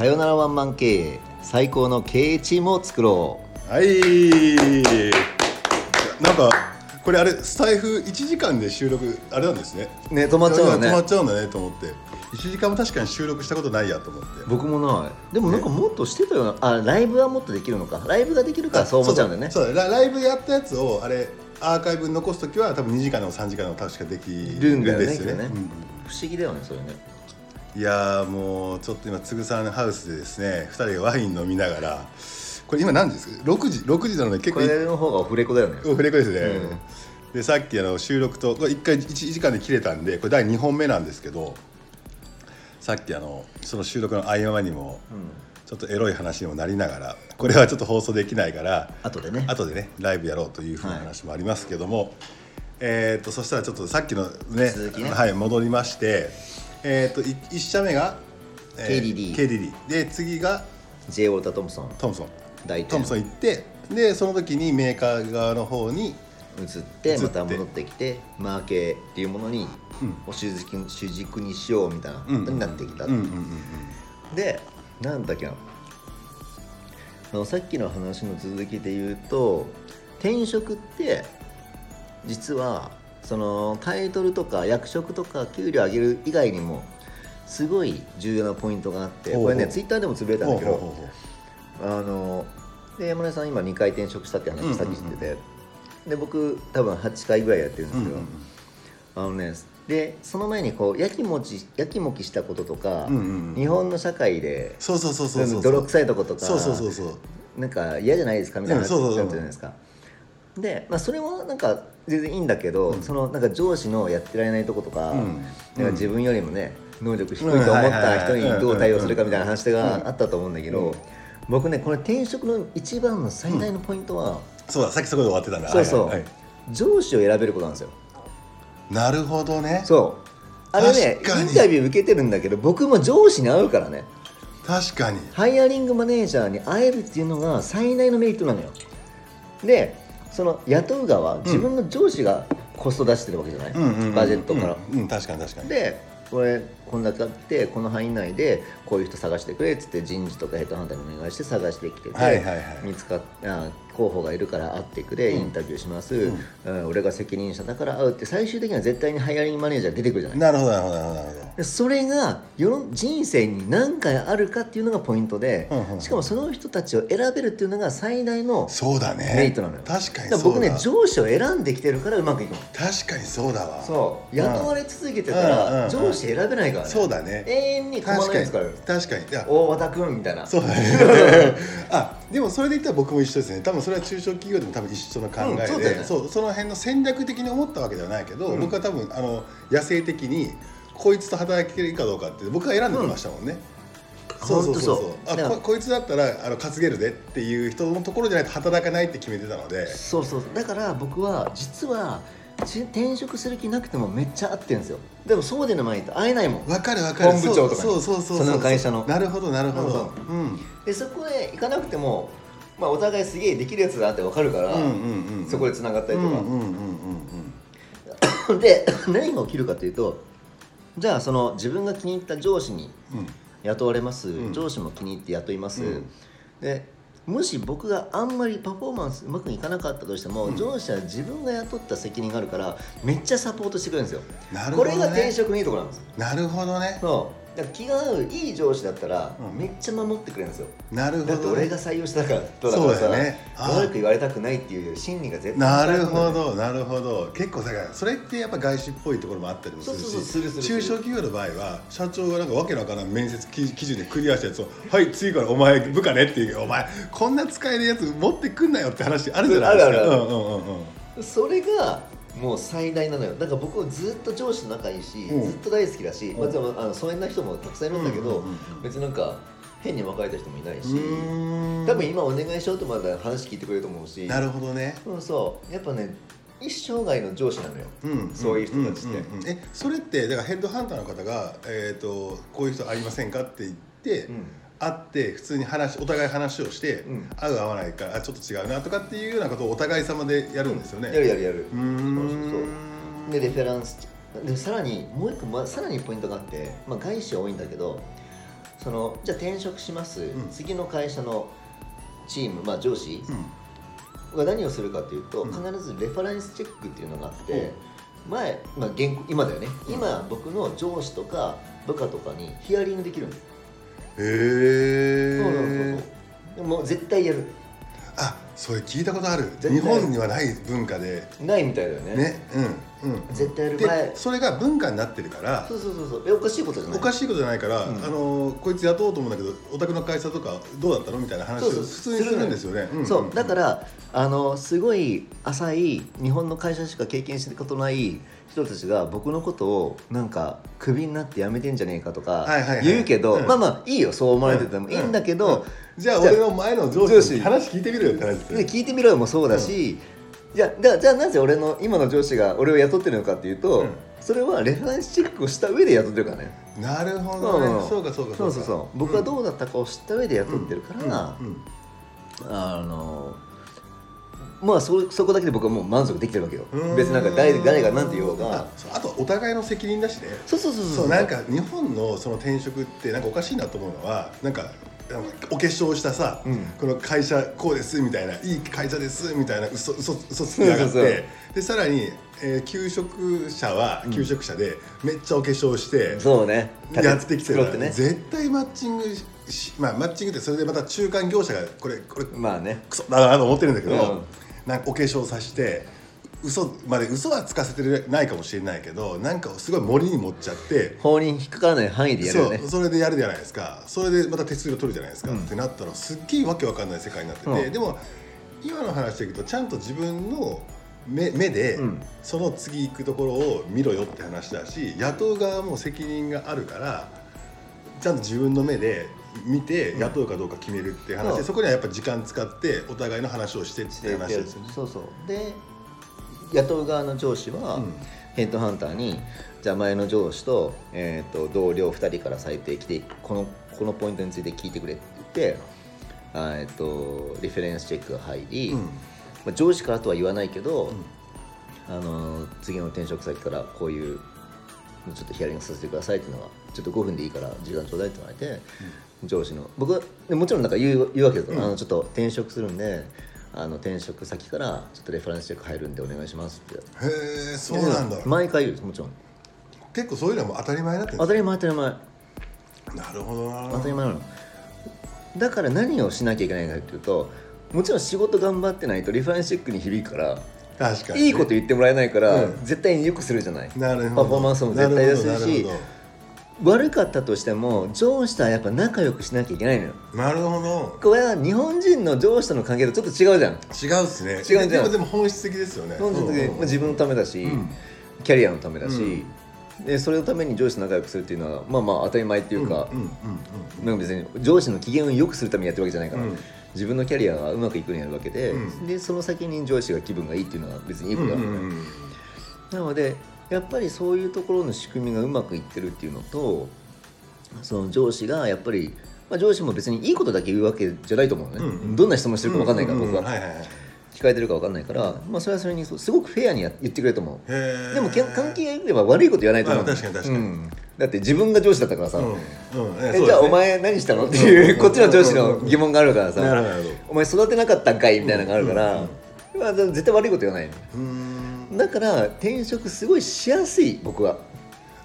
さよならワンマン経営最高の経営チームを作ろはい。なんかこれあれスタイフ1時間で収録あれなんですね。うね止まっちゃうのいや止まねっちゃうんだねと思って。1時間も確かに収録したことないやと思って。僕もないでもなんかもっとしてたような。あライブはもっとできるのか。ライブができるからそう思っちゃうんだよね。そうそうラライブやったやつをあれアーカイブに残す時は多分2時間でも3時間でも確かできるんですよねきっとね不思議だよね。それねうんいやーもうちょっと今つぐさんのハウスでですね2人がワイン飲みながらこれ今何時ですか？6時6時なので結こ構れの方がオフレコだよね。オフレコですね、うん。でさっきあの収録とこれ1回1時間で切れたんでこれ第2本目なんですけどさっきあのその収録の合間にもちょっとエロい話にもなりながらこれはちょっと放送できないから後でね。後でねライブやろうというふうな話もありますけども、えー、とそしたらちょっとさっきのね続きね。はい、戻りまして、えー、と1社目が、KDD KDD で次が J. ウォルター・トムソン。トムソン。大トムソンン行ってでその時にメーカー側の方に移って移って。また戻ってきてマーケっていうものにうん。を主軸主軸にしようみたいなことになってきた、うんうんうんうん。でなんだっけな。あのさっきの話の続きで言うと転職って実はそのタイトルとか役職とか給料上げる以外にもすごい重要なポイントがあってこれねツイッターでもつぶやいたんだけどあので山根さん今2回転職したって話さっきしてて、で僕多分8回ぐらいやってるんですけど、あのねでその前にこうやきもちやきもきしたこととか、日本の社会でそうそうそうそうそう泥臭いとことかそうそうそうそう。なんか嫌じゃないですかみたいな話だったじゃないですか。で、まあ、それもなんか全然いいんだけど、そのなんか上司のやってられないとことか,、うん。なんか自分よりもね能力低いと思った人にどう対応するかみたいな話があったと思うんだけど、僕ねこれ転職の一番の最大のポイントは、そうださっきそこで終わってたんだ。そうそう、はいはいはい。上司を選べることなんですよ。なるほどね。そう。あれねインタビュー受けてるんだけど僕も上司に会うからね。確かに。ハイアリングマネージャーに会えるっていうのが最大のメリットなのよ。でその雇う側自分の上司がコスト出してるわけじゃない、バジェットから、うんうん。確かに確かに。でこれこんだけあってこの範囲内でこういう人探してくれっつって人事とかヘッドハンターにお願いして探してきてて、はいはいはい。見つかっあ候補がいるから会ってくれ、インタビューします、うん。俺が責任者だから会うって最終的には絶対にハイアリングマネージャー出てくるじゃない。なるほどなるほどなるほど。それが人生に何回あるかっていうのがポイントで、しかもその人たちを選べるっていうのが最大のそうだね。メリットなのよ。確かにだそうだら僕ね上司を選んできてるからうまくいくの。確かにそうだわ。そう。うん。雇われ続けてたらうん上司選べないからね。そうだね。永遠に確かにないですから。確かに。いや。大和田君みたいな。そうだね。あでもそれで言ったら僕も一緒ですね。多分それは中小企業でも多分一緒の考えで、うんね。そうその辺の戦略的に思ったわけではないけど、うん。僕は多分あの野生的にこいつと働けるかどうかって僕は選んできましたもんね、そうそうそうそう。そう。あここいつだったらあの稼げるでっていう人のところじゃないと働かないって決めてたので。そうそうだから僕は実はち転職する気なくてもめっちゃ合ってるんですよ。でもそうでの前に会えないもん。わかるわかる。本部長とかに。そうそうそうその会社の。なるほどなるほど。そううん。でそこへ行かなくても、まあ、お互いすげえできるやつだって分かるから、うんうんうんそこでつながったりとか、うんうんうんうんで 何が起きるかというとじゃあその自分が気に入った上司に雇われます、ん。上司も気に入って雇います、うん。でもし僕があんまりパフォーマンスうまくいかなかったとしても、上司は自分が雇った責任があるからめっちゃサポートしてくれるんですよ。こなるほどね。れが転職のいいところなんですなるほどね。そうだから気が合ういい上司だったら、うん。めっちゃ守ってくれるんですよ。なるほど。ねだって俺が採用したからだからそうだね。あ悪く言われたくないっていう心理が絶対なるほどなるほど。結構だからそれってやっぱ外資っぽいところもあったりもするしそうそうそうするするする。中小企業の場合は社長がなんかわけのわからん面接基基準でクリアしたやつを「はい次からお前部下ね」っていう「お前こんな使えるやつ持ってくんなよ」って話あるじゃないですか。あるあるある。うんうんうんうん。それがもう最大なのよ。だから僕ずっと上司と仲いいし、うん。ずっと大好きだし、まあ、うんでもあの疎遠な人もたくさんいるんだけど、別になんか変に別れた人もいないし多分今お願いしようとまだ話聞いてくれると思うしなるほどね。うんそう。やっぱね一生涯の上司なのよ、うん。そういう人たちって、うんうんうん。えそれってだからヘッドハンターの方が、えー、とこういう人ありませんかって言って、うん会って普通に話お互い話をして、うん。合う合わないかあちょっと違うなとかっていうようなことをお互い様でやるんですよね。やるやるやる。うーん。そう。でレフェランスでさらにもう一個、まあ、さらにポイントがあって、まあ、外資は多いんだけどそのじゃあ転職します、ん。次の会社のチーム、まあ、上司うん。は何をするかというと、うん。必ずレファレンスチェックっていうのがあって、前、まあ、現今だよね。今僕の上司とか部下とかにヒアリングできるんですへそうそうそうえそうもう絶対やる。あそれ聞いたことある。対日本にはない文化で。ないみたいだよね。ねうんうん。絶対やる前。でそれが文化になってるから。そうそうそうそう。えおかしいことじゃない。おかしいことじゃないから、うん。あのこいつ雇おうと思うんだけどお宅の会社とかどうだったのみたいな話を普通にするんですよね。ん。そう。だからあのすごい浅い日本の会社しか経験したことない人たちが僕のことをなんかクビになって辞めてんじゃねえかとか言うけど、うん。まあまあいいよそう思われててもいいんだけど、じゃあ俺の前の上司に話聞いてみるよって話聞いてみろよもそうだし、じゃあじゃあじゃあなぜ俺の今の上司が俺を雇ってるのかっていうと、うん。それはレファレンスチェックをした上で雇ってるからね。なるほどそうかそうかそうそうそう僕はどうだったかを知った上で雇ってるから、あのまあそそこだけで僕はもう満足できてるわけよ。うん。別になんか誰誰が何て言おうあがあとお互いの責任だしね。そうそうそうそう。なんか日本のその転職ってなんかおかしいなと思うのはなんかお化粧したさ、うん。この会社こうですみたいないい会社ですみたいな嘘嘘嘘つきやがって。でさらに、えー求職者は求職者でめっちゃお化粧して、そうね。やってきてる。ね。絶対マッチングしまあマッチングってそれでまた中間業者がこれこれまあね。クソだなと思ってるんだけど、うんなんかお化粧さして嘘まで嘘はつかせてないかもしれないけどなんかすごい森に持っちゃって法に引っかからない範囲でやるよね。そうそれでやるじゃないですか。それでまた手数料取るじゃないですか、うん。ってなったらすっげえわけわかんない世界になってて、う。んでも今の話でいくとちゃんと自分の目目で、うん。その次行くところを見ろよって話だし雇う側も責任があるからちゃんと自分の目で見て雇うかどうか決めるっていう話。で、うん。そこにはやっぱ時間使ってお互いの話をしてっていう話ですよね。そうそう。で雇う側の上司は、うん。ヘッドハンターにじゃあ前の上司と,、えー、と同僚2人から最低来てこのこのポイントについて聞いてくれって言ってあえっとリフェレンスチェックが入り、うん。まあ、上司からとは言わないけど、うん。あの次の転職先からこういうちょっとヒアリングさせてくださいっていうのがちょっと5分でいいから時間ちょうだいって言われて、上司の。僕はでもちろんなんか言う言うわけですよ、うん。あのちょっと転職するんであの転職先からちょっとレファレンスチェック入るんでお願いしますって。へえそうなんだ、毎回言うもちろん。結構そういうのはもう当たり前になって当たり前当たり前。すなるほどな。当たり前なの。だから何をしなきゃいけないかっていうともちろん仕事頑張ってないとリファレンスチェックに響くから確かにね、いいこと言ってもらえないから、うん。絶対によくするじゃない。なるほど。パフォーマンスも絶対出すし悪かったとしても上司とはやっぱ仲良くしなきゃいけないのよ。どなるほど。これは日本人の上司との関係とちょっと違うじゃん。違うっすね。違うじゃん。でもでも本質的ですよね。本当に。うん。うんまあ自分のためだし、うん。キャリアのためだし、でそれのために上司と仲良くするっていうのはまあまあ当たり前っていうか、別に上司の機嫌を良くするためにやってるわけじゃないから、うん。自分のキャリアがうまくいくようにやるわけで、うん。でその先に上司が気分がいいっていうのは別にいいことだかんうんうん。なのでやっぱりそういうところの仕組みがうまくいってるっていうのとその上司がやっぱり、まあ、上司も別にいいことだけ言うわけじゃないと思うのね、うんうんどんな質問してるか分かんないから、僕は、はいはいはい。聞かれてるか分かんないから、まあ、それはそれにすごくフェアにや言ってくれると思う。でも関係が良ければ悪いこと言わないと思うあ確かに確かに。うん。だって自分が上司だったからさ、えじゃあお前何したの？っていうこっちの上司の疑問があるからさ、お前育てなかったんかい？みたいなのがあるから、まあ、絶対悪いこと言わないの。うーんだから転職すごいしやすい僕は。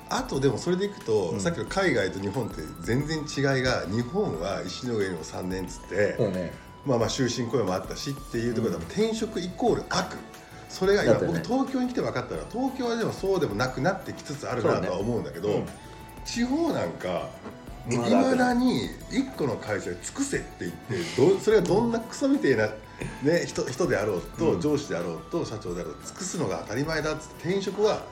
あとでもそれでいくと、うん。さっきの海外と日本って全然違いが日本は石の上にも3年っつって、そうね。まあまあ終身雇用もあったしっていうところで、転職イコール悪。それが今、ね。僕東京に来て分かったら東京はでもそうでもなくなってきつつあるなとは思うんだけど、そうね地方なんかいまだまだに1個の会社で尽くせって言ってどそれがどんなクソみたいな、ね、人人であろうと、うん。上司であろうと社長であろうと尽くすのが当たり前だっつって転職は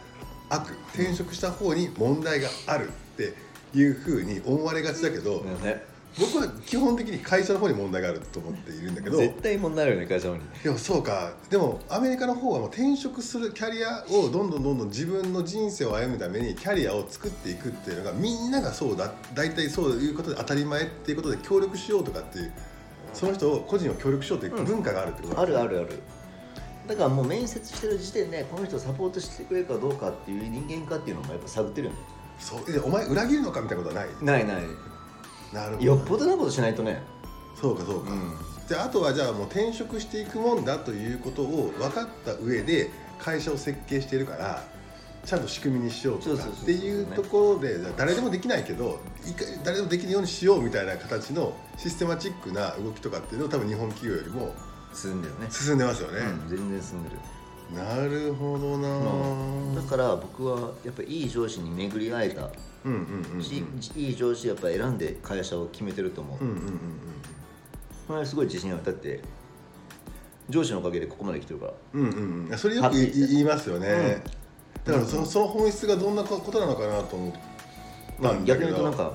悪転職した方に問題があるっていうふうに思われがちだけど、ね。僕は基本的に会社の方に問題があると思っているんだけど絶対問題あるよね会社の方に。でもそうか。でもアメリカの方はもう転職するキャリアをどんどんどんどん自分の人生を歩むためにキャリアを作っていくっていうのがみんながそうだ。大体そういうことで当たり前っていうことで協力しようとかっていうその人を個人を協力しようという文化があるってことあるあるある。だからもう面接してる時点でこの人をサポートしてくれるかどうかっていう人間かっていうのもやっぱ探ってるよね。そう。でお前裏切るのかみたいなことはない。ないない。なるほど。よっぽどなことしないとね。そうかそうか、うん。じゃああとはじゃあもう転職していくもんだということを分かった上で会社を設計しているからちゃんと仕組みにしようとかっていうところで誰でもできないけど誰でもできるようにしようみたいな形のシステマチックな動きとかっていうのを多分日本企業よりも進んでるね。進んでますよね、うん、全然進んでる。なるほどな、だから僕はやっぱりいい上司に巡り会えた。うんうんうんうん。し、いい上司やっぱ選んで会社を決めてると思う、うんうんうんうん。これすごい自信あるだって上司のおかげでここまで来てるから。うんうんうん。それよく言いますよね、だからそのその本質がどんなことなのかなと思ったんだ逆に言うとなんか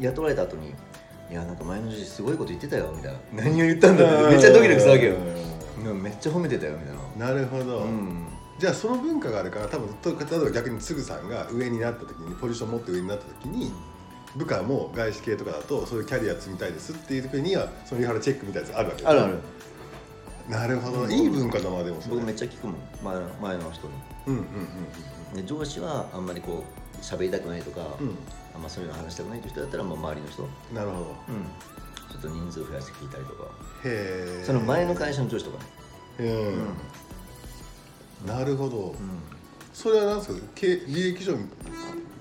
雇われた後にいやなんか前の上司すごいこと言ってたよみたいな。何を言ったんだってめっちゃドキドキしたわけよ。うん。めっちゃ褒めてたよみたいな。なるほど、うん。じゃあその文化があるから多分と例えば逆につぐさんが上になった時にポジション持って上になった時に部下も外資系とかだとそういうキャリア積みたいですっていう時にはそのリハラチェックみたいなやつあるわけあるあるなるほど、うん。いい文化だなでもそれ。僕めっちゃ聞くもん。前の前の人に。うんうんうんで上司はあんまりこう喋りたくないとか、うん。うんあんまそういうの話したくないという人だったらもう周りの人、うん、なるほど。ちょっと人数増やして聞いたりとか。へえ。その前の会社の上司とかね。うん、なるほど、うん、それは何ですか？経履歴書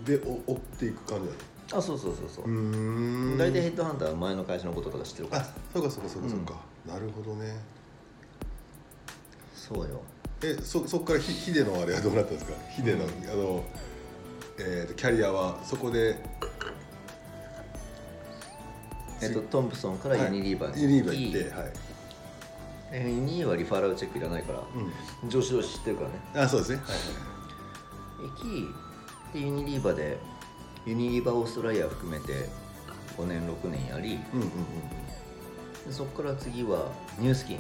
でお追っていく感じなの？あそうそうそうそう。うーん。大体ヘッドハンターは前の会社のこととか知ってるから。あそうかそうかそうかそうか、なるほどねそうよ。えそそこからひヒデのあれはどうなったんですか？ヒデの、うん。あの、えーとキャリアはそこでえっとトンプソンからユニリーバーにユニリーバー行ってはい、えユニリーバーはリファラルチェックいらないから、う上司同士知ってるからね。ん、あそうですね。はい行きでユニリーバーでユニリーバーオーストラリア含めて5年6年やりうんうんうんでそこから次はニュースキン。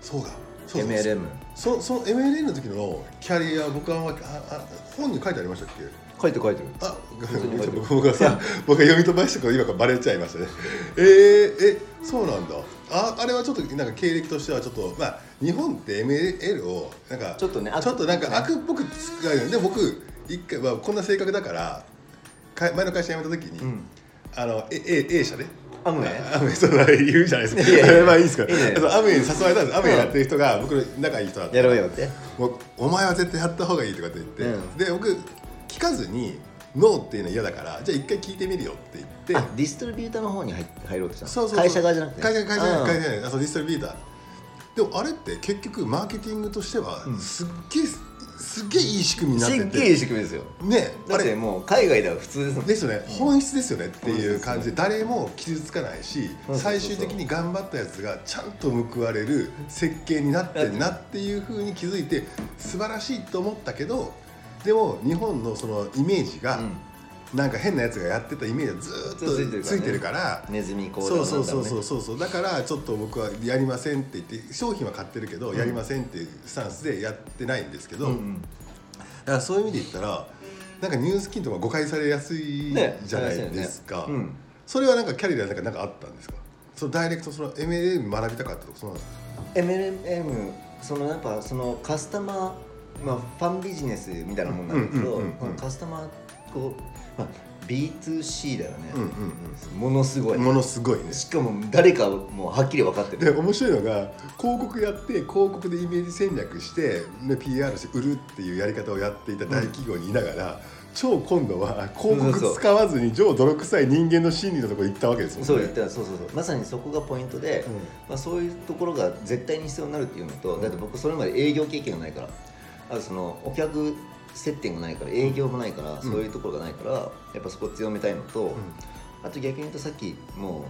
そうかそうそう。MLM の時のキャリア僕はあんまああ本に書いてありましたっけ？書いて書いてる。あ当に書いてる。僕がさ僕が読み飛ばしたから今からバレちゃいましたね。えー、えそうなんだ。ああれはちょっとなんか経歴としてはちょっとまあ日本って ML をなんかちょっとねちょっとなんか悪悪っぽく使うよね。で僕一回はこんな性格だからか前の会社辞めた時に、うん。あの A, A, A 社でアムウェイアムウェイそうだ言うじゃないですか。いやいやまあいいですかいいね。そうアムウェイに誘われたんですアムウェイやってる人が僕の仲いい人だった。やろうよって。もうお前は絶対やった方がいいとかって言って、うん。で僕聞かずにノーっていうのは嫌だからじゃあ一回聞いてみるよって言って。あディストリビューターの方に入入ろうとしたの？そうそうそう。会社側じゃなくて？会社会社うん。会社じゃないあそうディストリビューター。でもあれって結局マーケティングとしてはうん。すっげえ、すっげえいい仕組みになってて。すっげえいい仕組みですよ。ねだってもう海外では普通ですもんですよね。本質ですよねっていう感じで誰も傷つかないし最終的に頑張ったやつがちゃんと報われる設計になってんなっていうふうに気づいて素晴らしいと思ったけどでも日本のそのイメージが、なんか変なやつがやってたイメージがずーっとついてるから。ネズミ講そうそうそうそううそうそう。だからちょっと僕はやりませんって言って商品は買ってるけど、うん。やりませんっていうスタンスでやってないんですけど、んうん。だからそういう意味で言ったらなんかニュースキンとか誤解されやすいねじゃないですか、うん。それはなんかキャリアでなんかなんかあったんですか？そのダイレクトその MLM 学びたかったとかそうなんですか MLM そのやっぱそのカスタマー、まあ、ファンビジネスみたいなもんなんだけどカスタマーこう、まあ、B2C だよね、うんうんものすごい。うんものすごいね。しかも誰かもうはっきり分かってでる面白いのが広告やって広告でイメージ戦略して、ね、PR して売るっていうやり方をやっていた大企業にいながら、超今度は広告使わずに超泥臭い人間の心理のところに行ったわけですもんね。そう言ったらそうそうそう。まさにそこがポイントで、うん。まあ、そういうところが絶対に必要になるっていうのとだって僕それまで営業経験がないから。あとそのお客接点がないから営業もないから、そういうところがないからやっぱそこ強めたいのと、あと逆に言うとさっきもう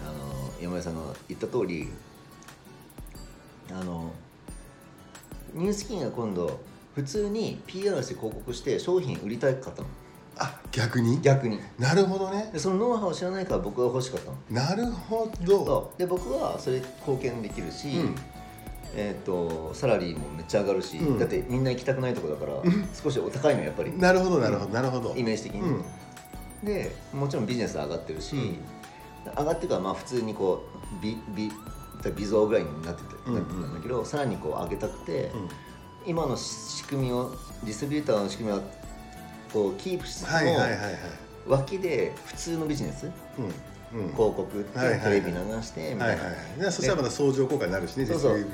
あの山根さんが言った通りあのニュースキンが今度普通に PR して広告して商品売りたかったの。あ逆に？逆に。なるほどね。でそのノウハウを知らないから僕が欲しかったの。なるほど。で僕はそれ貢献できるし、うんえー、とサラリーもめっちゃ上がるし、うん。だってみんな行きたくないとこだから少しお高いのやっぱりなるほどなるほどなるほど。イメージ的に、うん。でもちろんビジネス上がってるし、うん。上がってからまあ普通にこうビビ微増ぐらいになってて、うんうん。なってたんだけどさらにこう上げたくて、うん。今の仕組みをディストリビューターの仕組みはこうキープしつつも、はいはいはいはい。脇で普通のビジネスうんうん広告テレビ流してみたいな、そしたらまた相乗効果になるしねそうそう。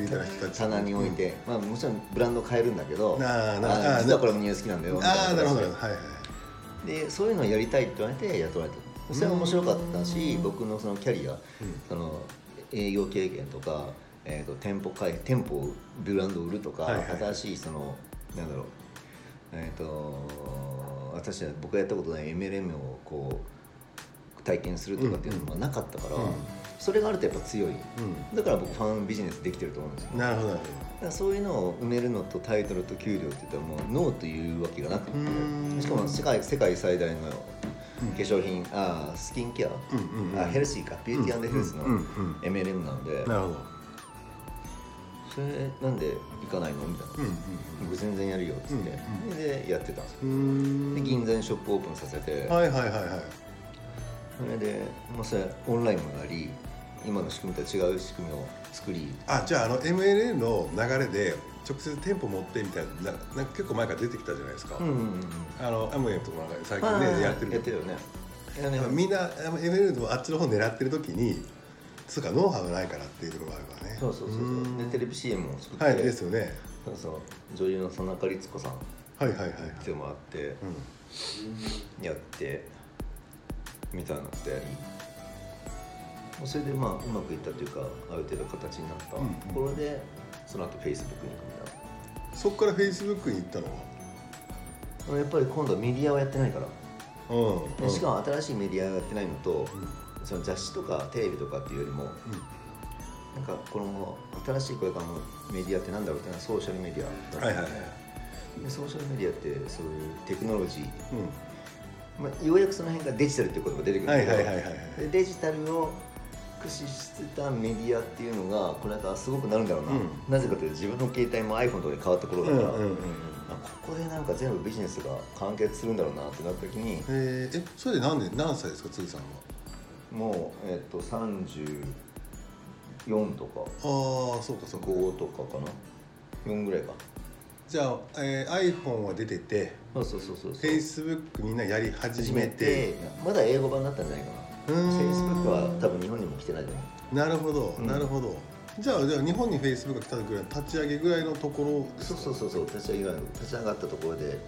棚に置いて、まあ、もちろんブランド変えるんだけどああ実はこれもニュース好きなんだよああなるほど形はいはいででそういうのをやりたいって言われて雇われた。それは面白かったしうん。僕のそのキャリア、その営業経験とか、えー、と店舗開店舗をブランドを売るとか、新しいそのなんだろう。えっ、と私は僕がやったことない MLM をこう体験するとかっていうのがなかったから、うん。それがあるとやっぱ強い。うん。だから僕ファンビジネスできてると思うんですよ。なるほどだからそういうのを埋めるのとタイトルと給料って言ったらもうノーというわけがなくてしかも世界世界最大の化うん。粧品、あースキンケア、あヘルシーかビューティーヘルスの MLM なので、なるほど。それなんで行かないのみたいな、僕全然やるよっつって、でやってたんですよ。で銀座にショップオープンさせて、はいはいはいはいそれで、まあ、それオンラインもやり今の仕組みとは違う仕組みを作り。あじゃああの MLN の流れで直接店舗持ってみたいなななんか結構前から出てきたじゃないですか、うんうんうんうん。あのアムウェイとかなんか最近はいねやってるやってるよね。みんなあのあっちの方狙ってる時につうかノウハウがないからっていうところがあるからね。そうそうそうそう。でテレビ CM を作って、はいですよね。そうそう。女優の佐中律子さんはいはいはいはい。来てもらってうん。やってみたいなことやりそれでまあうまくいったというかある程度形になった。とうん。ころで、その後 Facebook に行くみたそこから Facebook に行ったの？いなやっぱり今度はメディアをやってないから、はうん。でしかも新しいメディアをやってないのと、うん。その雑誌とかテレビとかっていうよりもなんかこの新しいこれからのメディアってなんだろうっていうのはソーシャルメディアだったはいはいはい。でソーシャルメディアってそういうテクノロジー、うんまあ、ようやくその辺がデジタルっていう言葉が出てくるんだけど、はいはいはいはいはい。でデジタルを駆使してたメディアっていうのがこれからすごくなるんだろうな、うん。なぜかというと自分の携帯も iPhone とかで変わった頃だから、うんうんうんうん。あここでなんか全部ビジネスが完結するんだろうなってなった時にえそれで何年何歳ですかつさんは？もう、えっと34とかああそうかそうか。5とかかな。4ぐらいかじゃあ、えー iPhone は出ててそうそうそうそう。Facebook みんなやり始始めめててまだ英語版だったんじゃないかな。Facebook は多分日本にも来てないじゃないなるほど、うん。なるほど。じゃあじゃあ日本に Facebook が来たぐらい立ち上げぐらいのところそうそうそうそう立ち上げが立ち上がったところで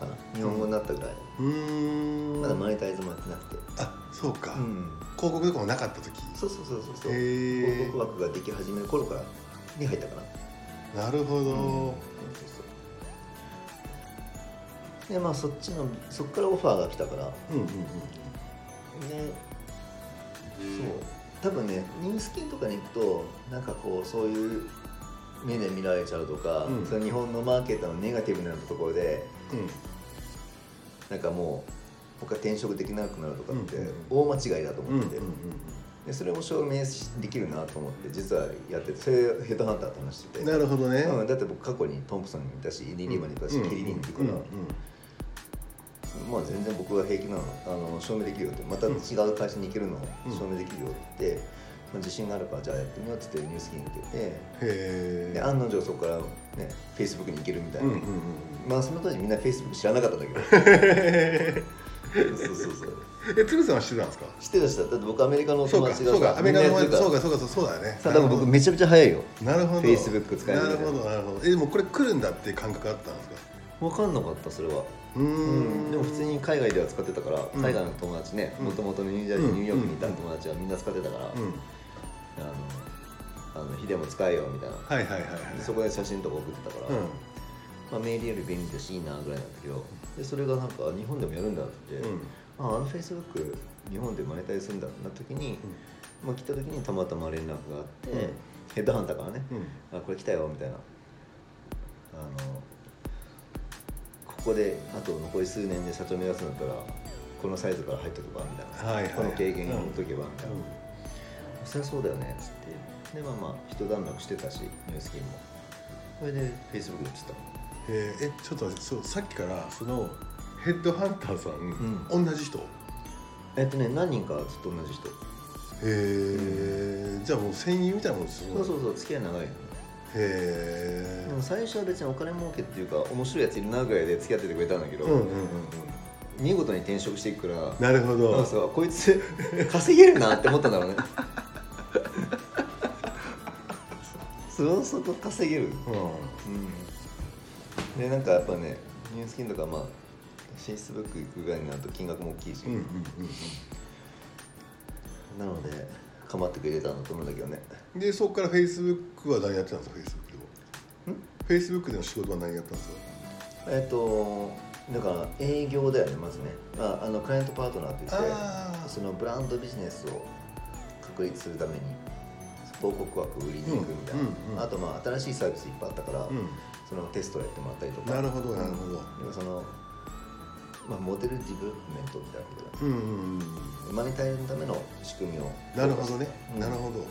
かな。日本語になったぐらい、うーん。まだマネタイズもやってなくて。あそうか、うん。広告とかもなかった時？そうそうそうそうそう。広告枠ができ始める頃からに入ったかな。なるほど、そうそうそうでまあそっちのそっからオファーが来たから。うん、うんうんでそう。多分ねニュースキンとかに行くとなんかこうそういう目で見られちゃうとか、うん。その日本のマーケットのネガティブなところでうん。なんかもう他転職できなくなるとかってうん大間違いだとうんうんうん思ってて、でそれを証明できるなと思って実はやっててそれヘッドハンターと話してて。なるほどね、うん、だって僕過去にトンプソンにいたしリリーマンにいたし、うん。キリリンにいたから、うんまあ全然僕は平気なのあの証明できるよってまた違う会社に行けるのを証明できるよって言って、まあ、自信があるからじゃあやってみようって言ってニュースキンに受けてへえ。で案の定そこからねフェイスブックに行けるみたいな、うんうんうんまあその当時みんなフェイスブック知らなかったんだけど。そうそうそうえ鶴さんは知ってたんですか？知ってた人だだって僕アメリカのそうかそう友達がさかアメリカのみんなやってるからそうかそうかそうそうだね。さ多分僕めちゃめちゃ早いよ。なるほど。Facebook 使えるな。るほどなるほど。えでもこれ来るんだって感覚あったんですか？分かんなかったそれはうーん。でも普通に海外では使ってたから、うん。海外の友達ねうん。もともとニュージャージーうん。ニューヨークにいた友達はみんな使ってたから、うん。あのあのヒデも使えよみたいな、はいはいはいはい。そこで写真とか送ってたから、うん。まあ、メールより便利だしいいなぐらいなんだけどでそれがなんか日本でもやるんだってうん。ああのフェイスブック日本でマネタイズするんだな時に、まあ、来た時にたまたま連絡があって、うん。ヘッドハンターからね、うん。あこれ来たよみたいな。あのここであと残り数年で社長目指すんだったらこのサイズから入っとけばみたいな、はいはい。この経験を持っとけばみたいな、うん。そりゃそうだよねっつって。でまあまあ一段落してたしニュースキンも。それでフェイスブックでしたえー。えちょっとそうさっきからそのヘッドハンターさん、同じ人？へえっとね何人かずっと同じ人。えじゃあもう戦友みたいなもんですそうそうそう付き合い長いのへえ最初は別にお金儲けっていうか面白いやついるなぐらいで付き合っててくれたんだけど、うんうんうんうん。見事に転職していくからなるほど。こいつ 稼げるなって思ったんだろうね。そそそこ稼げる。うん。うん。でなんかやっぱねニュースキンとかまあフェイスブック行くぐらいになると金額も大きいし、うんうんうん。なので構ってくれたんだと思うんだけどね。うんでそこからフェイスブックは何やってたんですかフェイスブックでもフェイスブックでの仕事は何やったんですか？えっとだから営業だよねまずね。ああのクライアントパートナーとしてそのブランドビジネスを確立するために広告枠売りに行くみたいな、うんうんうん。あとまあ新しいサービスいっぱいあったから、うそのテストをやってもらったりとか。なるほどうんなるほど。でもその、まあ、モデルディベロップメントみたいなことだんうんうんうん。マネタイズのための仕組みを。なるほどね、うん。なるほど。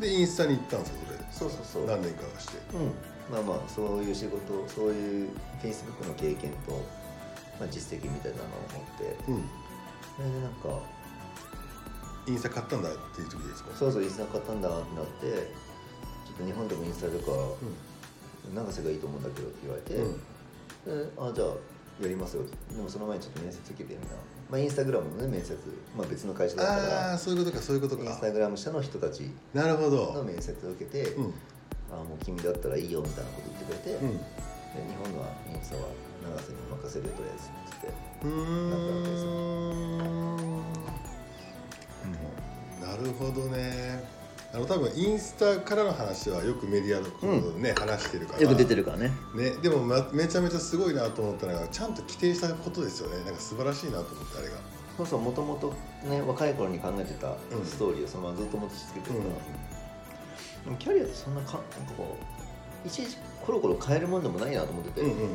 でインスタに行ったんですよそれ？そうそうそう。何年かして。うん、まあまあそういう仕事そういう Facebook の経験と、まあ、実績みたいなのを持って。うん。それでなんかインスタ買ったんだっていう時ですか？そうそうインスタ買ったんだってなってちょっと日本でもインスタとか永瀬がいいと思うんだけどって言われて、うん。であじゃあやりますよ。でもその前にちょっと面接受けてみたいな、まあ、インスタグラムのね面接、まあ、別の会社だったかああそういうことかそういうことらインかスタグラム社の人たち。なるほのど面接を受けて、うん。あもう君だったらいいよみたいなこと言ってくれて、うん。で日本のインスタは永瀬に任せるよとりあえずってうーん。ん。なるほどねあの多分インスタからの話はよくメディアのことでね、話してるから。るからね。ね、でも、ま、めちゃめちゃすごいなと思ったのがちゃんと規定したことですよね。なんか素晴らしいなと思ってあれが。そうそうもともとね若い頃に考えてたうん。ストーリーをそのままずっと持ち続けてるから、でもキャリアってそんなかなんかこういちいちコロコロ変えるもんでもないなと思ってて、うんうんうん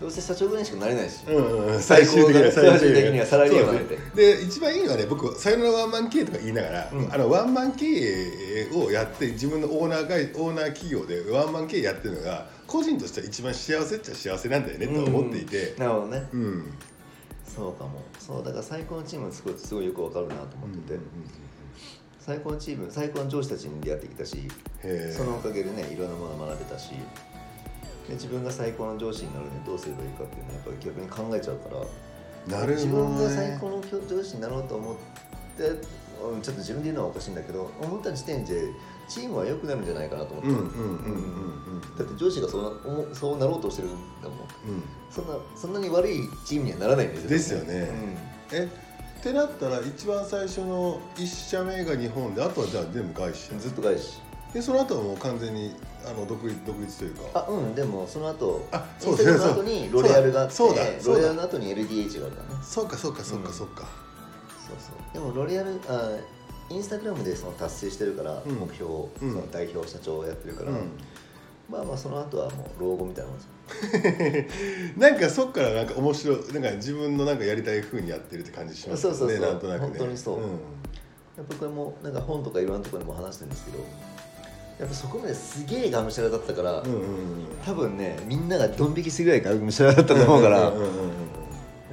どうせ社長ぐらいしかなれないし、うんうんうん。最終的に最終的にはサラリーマンで。で一番いいのはね僕さよならワンマン経営とか言いながら、うん。あのワンマン経営をやって自分のオーナー会オーナー企業でワンマン経営やってるのが個人としては一番幸せっちゃ幸せなんだよねと思っていて。なるほどね。うん。そうかも。そうだから最高のチームを作るってすごいよくわかるなと思ってて、最高のチーム最高の上司たちに出会ってきたしそのおかげでねいろんなものを学べたしで自分が最高の上司になるにはどうすればいいかっていうのはやっぱり逆に考えちゃうからなるほどね。自分が最高の上司になろうと思ってうんちょっと自分で言うのはおかしいんだけど思った時点でチームは良くなるんじゃないかなと思って、うんうんうんうんうんだって上司がそうそうなろうとしてるんだもん。うん。そんなそんなに悪いチームにはならないんですよですよね。えってなったら一番最初の1社目が日本であとはじゃあ全部外資うん、ずっと外資でその後はもう完全にあの独立独立というか。あうんでもその後あイそうだンスタグラムの後にロレアルがあってそうだそうだ。ロレアルの後に LDH があるからね。そうかそうかそうかうん。そうか、そうそう。でもロレアルあインスタグラムでその達成してるから、うん。目標を、うん。その代表社長をやってるから、うん。まあまあその後はもう老後みたいなもんですよ。なんかそっからなんか面白いなんか自分のなんかやりたい風にやってるって感じしますよねそうそうそう。なんとなくね。本当にそう。うん。やっぱこれもなんか本とかいろんなところでも話してるんですけどやっぱそこまですげえがむしゃらだったから、うんうんうん。多分ねみんながドン引きするぐらいがむしゃらだったと思うから、うんうんうんうん。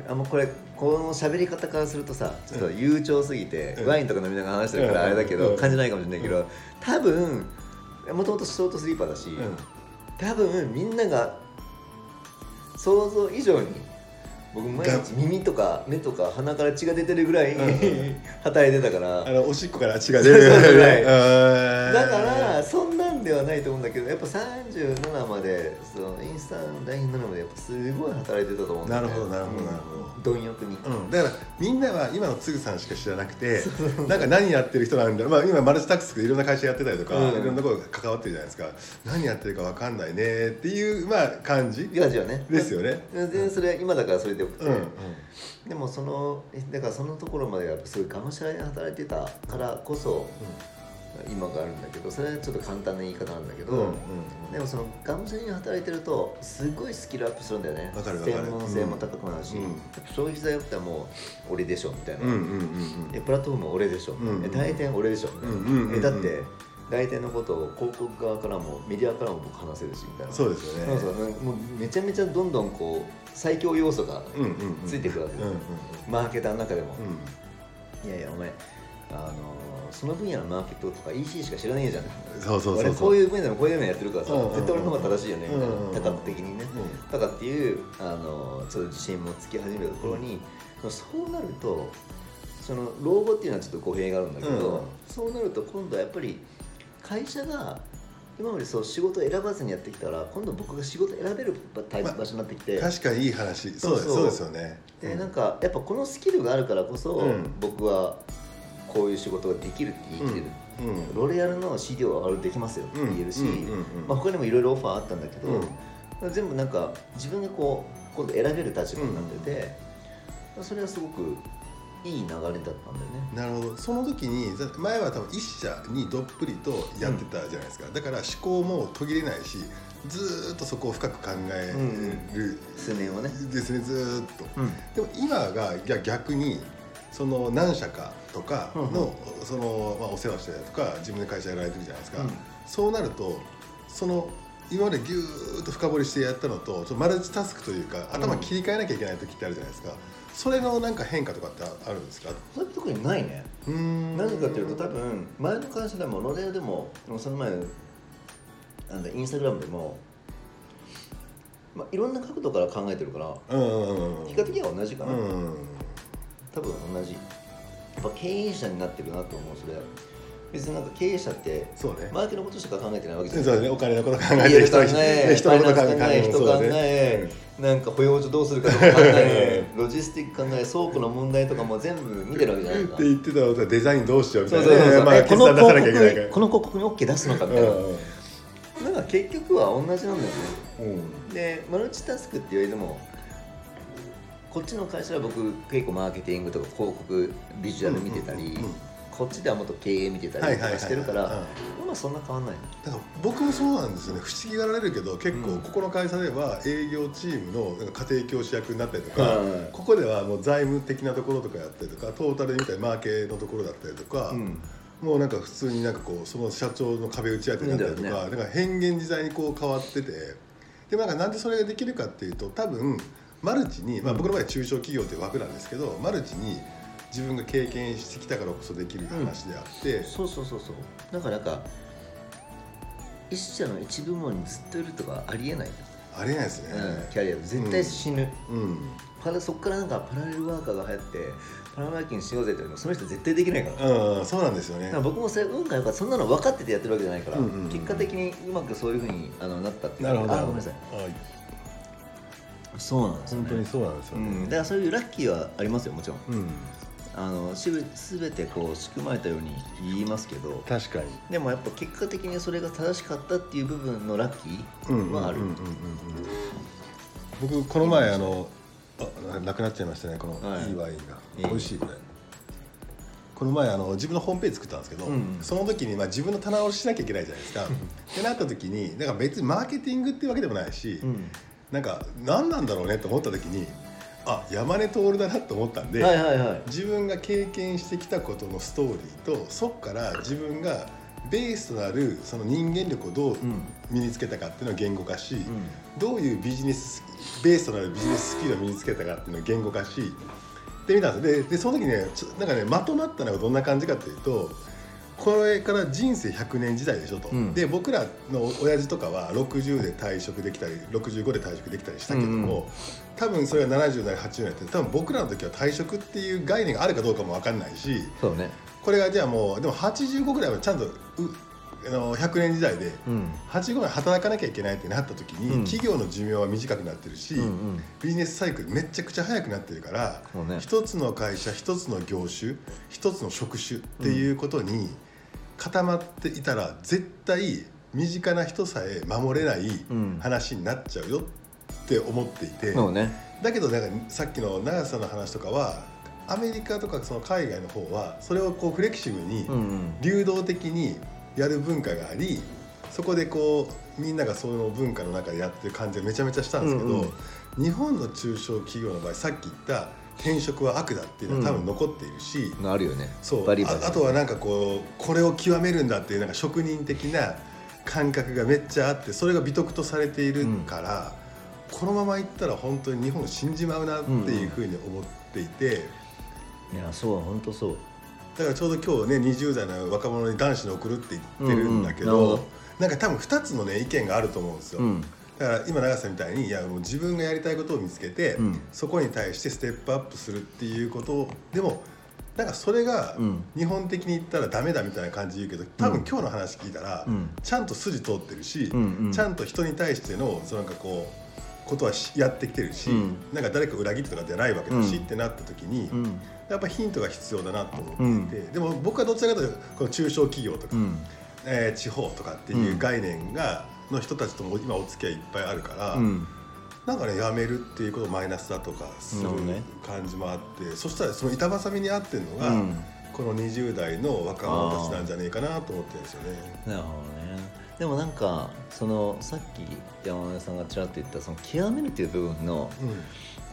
あもうこれこの喋り方からするとさちょっと悠長すぎて、うん。ワインとか飲みながら話してるからあれだけど、うん感じないかもしれないけど多分もともとショートスリーパーだし、うん。多分みんなが想像以上に僕毎日耳とか目とか鼻から血が出てるぐらいうん 働いてたから。あのおしっこから血が出るそうそうはい。だだからそんなんではないと思うんだけどやっぱ37までそのインスタの LINE7 までやっぱすごい働いてたと思うんだよね。なるほどなるほどなるほど。うん貪欲に、うん、だからみんなは今のつぐさんしか知らなくて なんか何やってる人なんだろう、まあ、今マルチタックスでいろんな会社やってたりとか、うん。いろんなところが関わってるじゃないですか。何やってるか分かんないねっていうまあ感じ？ガジはね。ですよね。全然それ今だからそれでよくて、うん。うん。でもそのだからそのところまでやっぱすごいがむしゃらに働いてたからこそ今があるんだけどそれはちょっと簡単な言い方なんだけど、うんうんでもそのがむしゃらに働いてるとすごいスキルアップするんだよね。わかるわかる。専門性も高くなるし、うん消費財ってもう俺でしょみたいな、うんうんうん。えプラットフォームは俺でしょ、うんえ代理店俺でしょみたいな、うんうんうんうんえだって代理店のことを広告側からもメディアからも僕話せるしみたいな。そうですよね。そうそう。もうめちゃめちゃどんどんこう最強要素がうんうんうんついてくるわけですよ、うんうんマーケターの中でも、うんいやいやお前あのその分野のマーケットとか EC しか知らねえじゃん。そうそうそうこういう分野のこういうのやってるからさ、うんうんうん。絶対俺の方が正しいよね。みたいな、うんうんうん。多角的にね、うとかっていうあのちょっと自信もつき始めたところに、そうなるとその老後っていうのはちょっと語弊があるんだけど、うん。そうなると今度はやっぱり会社が今までそう仕事を選ばずにやってきたら今度僕が仕事選べる場所になってきて、確かにいい話。そうですそうですよね。でなんかやっぱこのスキルがあるからこそ、うん。僕はこういう仕事ができるって言い切れる、うんロレアルの CD はあれできますよって言えるし、うんうんうん。うんまあ、他にもいろいろオファーあったんだけど、うん。全部なんか自分がこう今度選べる立場になってて、それはすごくいい流れだったんだよね。なるほど。その時にだ前は多分一社にどっぷりとやってたじゃないですか、だから思考も途切れないしずーっとそこを深く考える、数年をね、ですねずーっと。うん。でも今が逆にその何社かとかの,、うん。そのまあ、お世話してたりとか自分で会社やられてるじゃないですか、うん。そうなるとその今までぎゅーっと深掘りしてやったのとちょっとマルチタスクというか頭切り替えなきゃいけない時ってあるじゃないですか、それのなんか変化とかってあるんですか？それ特にないね。うーん。なぜかというと多分前の会社でもロレアルでもその前なんだインスタグラムでも、まあ、いろんな角度から考えてるからうんうんうん比較的には同じかな、うん。多分同じぱ経営者になってるなと思うそれ別になんか経営者ってそうね。マーケのことしか考えてないわけじゃない。そうだね。お金のこと考えて人え、人のこと考え、え人考え、なんか保養所どうするかとか考え、ロジスティック考え、倉庫の問題とかも全部見てるわけじゃないですか。って。言ってたのとデザインどうしようみたそそうそうそう。いうなこの広告この広告に OK 出すのかみたいな。なんか結局は同じなんだよね。うん。で、マルチタスクって言われても、こっちの会社は僕結構マーケティングとか広告ビジュアル見てたり、うんうんうんこっちではもっと経営見てたりとかしてるから、まあそんな変わんない。の。だから僕もそうなんですよね。不思議がられるけど結構うん。ここの会社では営業チームのなんか家庭教師役になったりとか、はいここではもう財務的なところとかやったりとかトータルで見たりマーケのところだったりとか、うん。もうなんか普通になんかこうその社長の壁打ち当てになったりとか,、なんか変幻自在にこう変わっててでもなんかなんでそれができるかっていうと多分マルチに、まあ、僕の場合は中小企業という枠なんですけどマルチに自分が経験してきたからこそできる話であって、そうそうそうそう。だからなんか一社の一部門にずっといるとかありえない、ありえないですね。うん、キャリア。で絶対死ぬ、うん。パラそこからなんかパラレルワーカーが流行ってパラワーキングしようぜって言うのその人絶対できないから,、うん、そうなんですよね。僕もそれ運がよかった。そんなの分かっててやってるわけじゃないから、うんうんうん。結果的にうまくそういうふうにあのなったっていう。なるほど。あごめんなさい。はいそうなんですよね。本当にそうなんですよね。うん、だからそういうラッキーはありますよもちろん。うん、あのし全てこう仕組まれたように言いますけど確かに。でもやっぱ結果的にそれが正しかったっていう部分のラッキーはある、僕この前あのあなくなっちゃいましたねこのはい。いいワインが、いい美味しいこれこの前あの自分のホームページ作ったんですけど、うんその時にまあ自分の棚卸ししなきゃいけないじゃないですか。ってなった時になんか別にマーケティングっていうわけでもないし、うんなんか何なんだろうねと思った時にあ山根徹だなと思ったんで、はいはいはい。自分が経験してきたことのストーリーとそこから自分がベースとなるその人間力をどううん。身につけたかっていうのを言語化し、うん。どういうビジネスベースとなるビジネススキルを身につけたかっていうのを言語化しで見たんですででその時ねちょなんかねまとまったのがどんな感じかっていうとこれから人生100年時代でしょと、うん。で僕らの親父とかは60で退職できたり65で退職できたりしたけども、うんうん。多分それが70代80代って多分僕らの時は退職っていう概念があるかどうかも分かんないしそうね。これがじゃあもうでも85ぐらいはちゃんとうあの100年時代でうん。85年働かなきゃいけないってなった時に、うん。企業の寿命は短くなってるし、うんうん。ビジネスサイクルめちゃくちゃ早くなってるから、ね。一つの会社一つの業種一つの職種っていうことに固まっていたら絶対身近な人さえ守れないうん。話になっちゃうよって思っていて、そうね。だけどなんかさっきの長さんの話とかはアメリカとかその海外の方はそれをこうフレキシブルに流動的にやる文化がありそこでこうみんながその文化の中でやってる感じがめちゃめちゃしたんですけど、うんうん。日本の中小企業の場合さっき言った転職は悪だっていうのは多分残っているし、あるよね。そう。バリバリ。ああとはなんかこうこれを極めるんだっていうなんか職人的な感覚がめっちゃあってそれが美徳とされているから、このままいったら本当に日本死んじまうなっていうふうに思っていて、いやそう本当そう。だからちょうど今日ね20代の若者に男子に送るって言ってるんだけど、うんうん。なんか多分2つのね意見があると思うんですよ、うんだから今永瀬さんみたいにいやもう自分がやりたいことを見つけて、うん。そこに対してステップアップするっていうことでもなんかそれがうん。日本的に言ったらダメだみたいな感じで言うけど多分今日の話聞いたら、うん。ちゃんと筋通ってるし、うんうん。ちゃんと人に対してのそのなんかこうことはしやってきてるし、うん。なんか誰か裏切ってとかじゃないわけだし、うん。ってなった時に、うん。やっぱヒントが必要だなと思っていて、でも僕はどちらかというとこの中小企業とか、うん。えー地方とかっていう概念が、の人たちとも今お付き合いいっぱいあるから、うん。なんかねやめるっていうことをマイナスだとかする感じもあって、そしたらその板挟みに合ってるのが、うん。この20代の若者たちなんじゃねえかなと思ってるんですよね。なるほどね。でもなんかそのさっき山根さんがちらっと言ったその極めるっていう部分の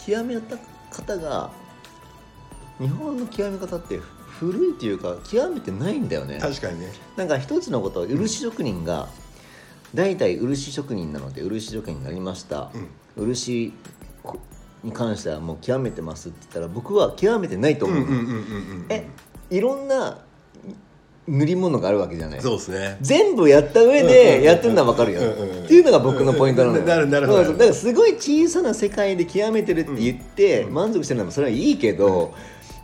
極めた方が日本の極め方って古いというか極めてないんだよね。確かにね。なんか一つのことを漆職人が大体漆職人なので漆職人になりました、漆に関してはもう極めてますって言ったら僕は極めてないと思う、うんうんうんうんうん。えいろんな塗り物があるわけじゃない。そうですね。全部やった上うんうんうんでやってるのは分かるよ、うんうんうん。っていうのが僕のポイントなの なるなるだからすごい小さな世界で極めてるって言ってうん。満足してるのもそれはいいけど、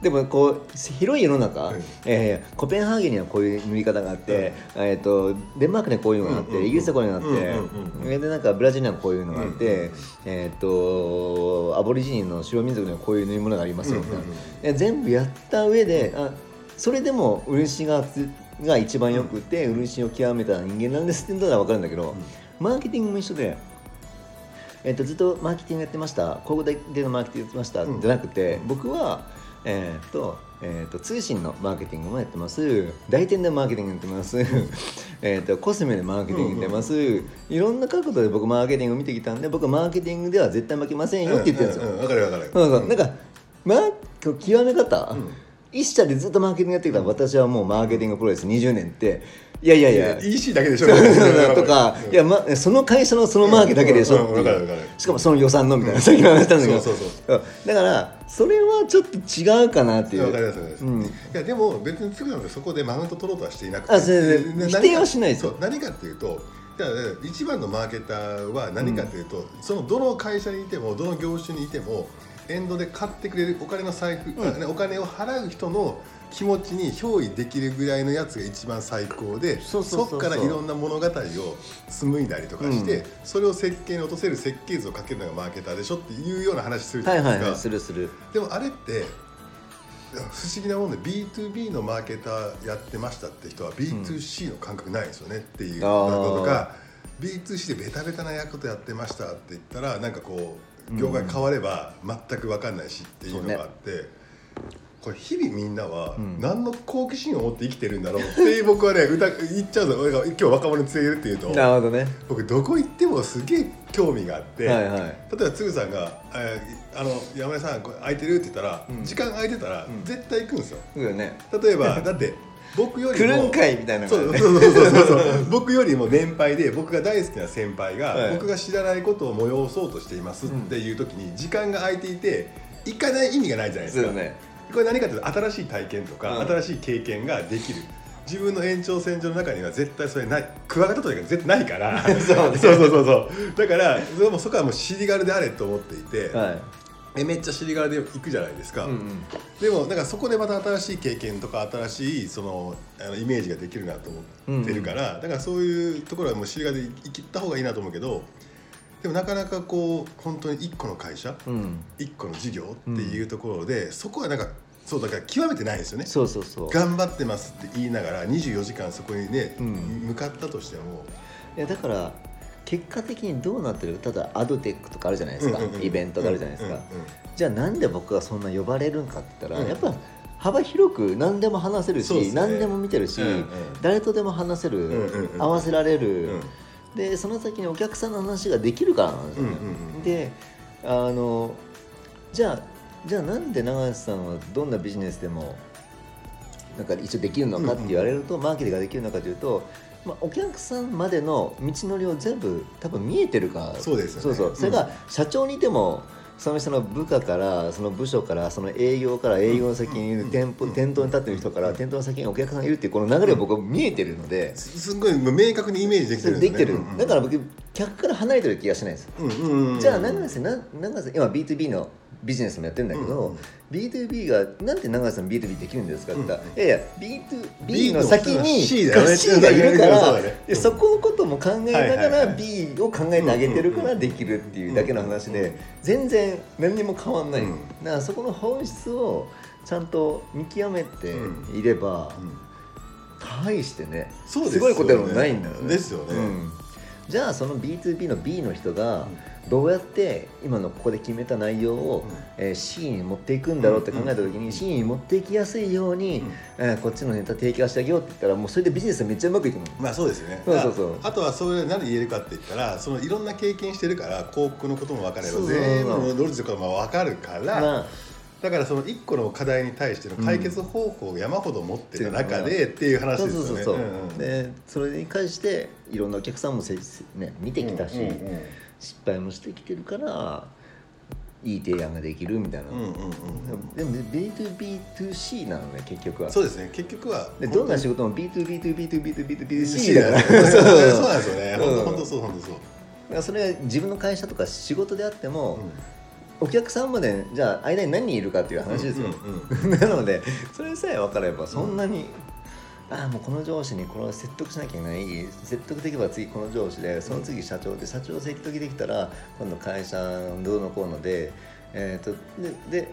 でもこう広い世の中、うん。えーコペンハーゲンにはこういう塗り方があって、えー、とデンマークにはこういうのがあって、うんうんうん。イギリスはこういうのがあって、うんうんうんでなんかブラジルにはこういうのがあって、うんうんうん。えー、とアボリジニの白民族にはこういう塗り物がありますよみたいな、うんうん。全部やった上であそれでも漆がつが一番よくて、漆を極めた人間なんですっていうのは分かるんだけど、マーケティングも一緒で、えっとずっとマーケティングやってました。広告代理のマーケティングやってました、うん。じゃなくて僕はえっとえー、と通信のマーケティングもやってます。代理店でマーケティングやってます。えーとコスメでマーケティングやってます、いろんな角度で僕マーケティングを見てきたんで僕はマーケティングでは絶対負けませんよって言ってるんですよ、うううわかるわかる。なんか、まあ、極め方、うん一社でずっとマーケティングやってきた私はもうマーケティングプロです20年っていやいやいや EC だけでしょ。とか、いや、ま、その会社のそのマーケだけでしょ。しかもその予算のみたいなさっきの話したんだけど。だからそれはちょっと違うかなっていう。わかりますわかります、うん。いやでも別につぐさんはそこでマウント取ろうとはしていなくて。あ全然で否定はしないですよそう何かっていうとだから一番のマーケターは何かっていうと、そのどの会社にいてもどの業種にいてもエンドで買ってくれるお金の財布、うん。お金を払う人の気持ちに憑依できるぐらいのやつが一番最高でそっからいろんな物語を紡いだりとかして、うん。それを設計に落とせる設計図をかけるのがマーケターでしょっていうような話するじゃないですか。はいはいはい。するする。でもあれって不思議なもんで B2B のマーケターやってましたって人は B2C の感覚ないですよねっていうことが B2C でベタベタなことやってましたって言ったらなんかこう業界変われば全く分かんないしっていうのがあって。これ日々みんなはうん。何の好奇心を持って生きてるんだろうっていう 僕はね歌言っちゃうぞ。俺が今日若者に伝えるっていうと。なるほどね僕どこ行ってもすげえ興味があって、はいはい。例えばつぐさんが「えーあの山根さんこれ空いてる?」って言ったら、うん。時間空いてたらうん。絶対行くんですよ。そうだよね。例えば だって僕よりも来るんかいみたいなのそうそうそうそうそう。僕よりも年配で僕が大好きな先輩が、はい。僕が知らないことを催そうとしていますっていう時に時間が空いていて行かない意味がないじゃないですか、そうだね。これ何かというと新しい体験とか、うん。新しい経験ができる。自分の延長線上の中には絶対それない。クワガタとか絶対ないから。そうね。そうそうそうそう。だからそれもそこはもう尻軽であれと思っていて、はいえめっちゃ尻軽で行くじゃないですか、うんうん。でもなんかそこでまた新しい経験とか新しいそのあのイメージができるなと思ってるから、だからそういうところはもう尻軽で生きた方がいいなと思うけどでもなかなかこう本当に一個の会社うん。一個の事業っていうところで、そこはなんかそうだから極めてないんですよね。そうそうそう。頑張ってますって言いながら24時間そこにね、うん。向かったとしても。いやだから結果的にどうなってる？ただアドテックとかあるじゃないですか、イベントがあるじゃないですか、じゃあなんで僕がそんな呼ばれるんかって言ったら、うんやっぱ幅広く何でも話せるし、ね。何でも見てるし、うんうん。誰とでも話せる、合わせられる、うん。でその先にお客さんの話ができるからなんですよね、であのじゃあじゃあなんで永瀬さんはどんなビジネスでもなんか一応できるのかって言われると、マーケティングができるのかというと、まあ、お客さんまでの道のりを全部多分見えてるか。らそうですよね。そうそう。それが社長にいてもその人の部下からその部署からその営業から営業の先にいる店舗店頭に立ってる人から店頭の先にお客さんがいるっていうこの流れが僕は見えてるので、すすごい明確にイメージできてるんできてる、うんうんだから僕客から離れてる気がしないです。うんうんうんじゃあ永瀬な永瀬今 B2B のビジネスもやってるんだけど、うんうん B2B がなんで永瀬さん B2B できるんですかって言ったら、うんいやいや B2B の先に C がいるからそこのことも考えながらはい B を考えてあげてるからできるっていうだけの話で全然何にも変わんない、うん。だからそこの本質をちゃんと見極めていれば、うん。大してねそうですごいことでもないんだよね。ですよね。うんじゃあその B2B の B の人がどうやって今のここで決めた内容を、うん。えー C に持っていくんだろうって考えた時に C に持っていきやすいように、えーこっちのネタ提供してあげようって言ったらもうそれでビジネスめっちゃうまくいくの。まあそうですよね。そうそうそう。ああとはそれ何で言えるかって言ったらそのいろんな経験してるから広告のことも分かれば全部のノルジとかも分かるから、まあだからその一個の課題に対しての解決方法を山ほど持ってる中でっていう話ですよね。そうそうそう、んんでそれに関していろんなお客さんもせ、ね、見てきたし、失敗もしてきてるからいい提案ができるみたいな、うんうんうんでも B2B2C なのね結局は。そうですね。結局はでどんな仕事も B2B2B2B2B2B2C C だかららそうなんですよね。うん。本当そう本当そう。だからそれは自分の会社とか仕事であっても、うんお客さんまでじゃあ間に何人いるかっていう話ですよ、うん なのでそれさえ分かればそんなに、ああもうこの上司にこれを説得しなきゃいけない。説得できれば次この上司でその次社長で社長説得できたら今度会社どうのこうので,、えー、とでで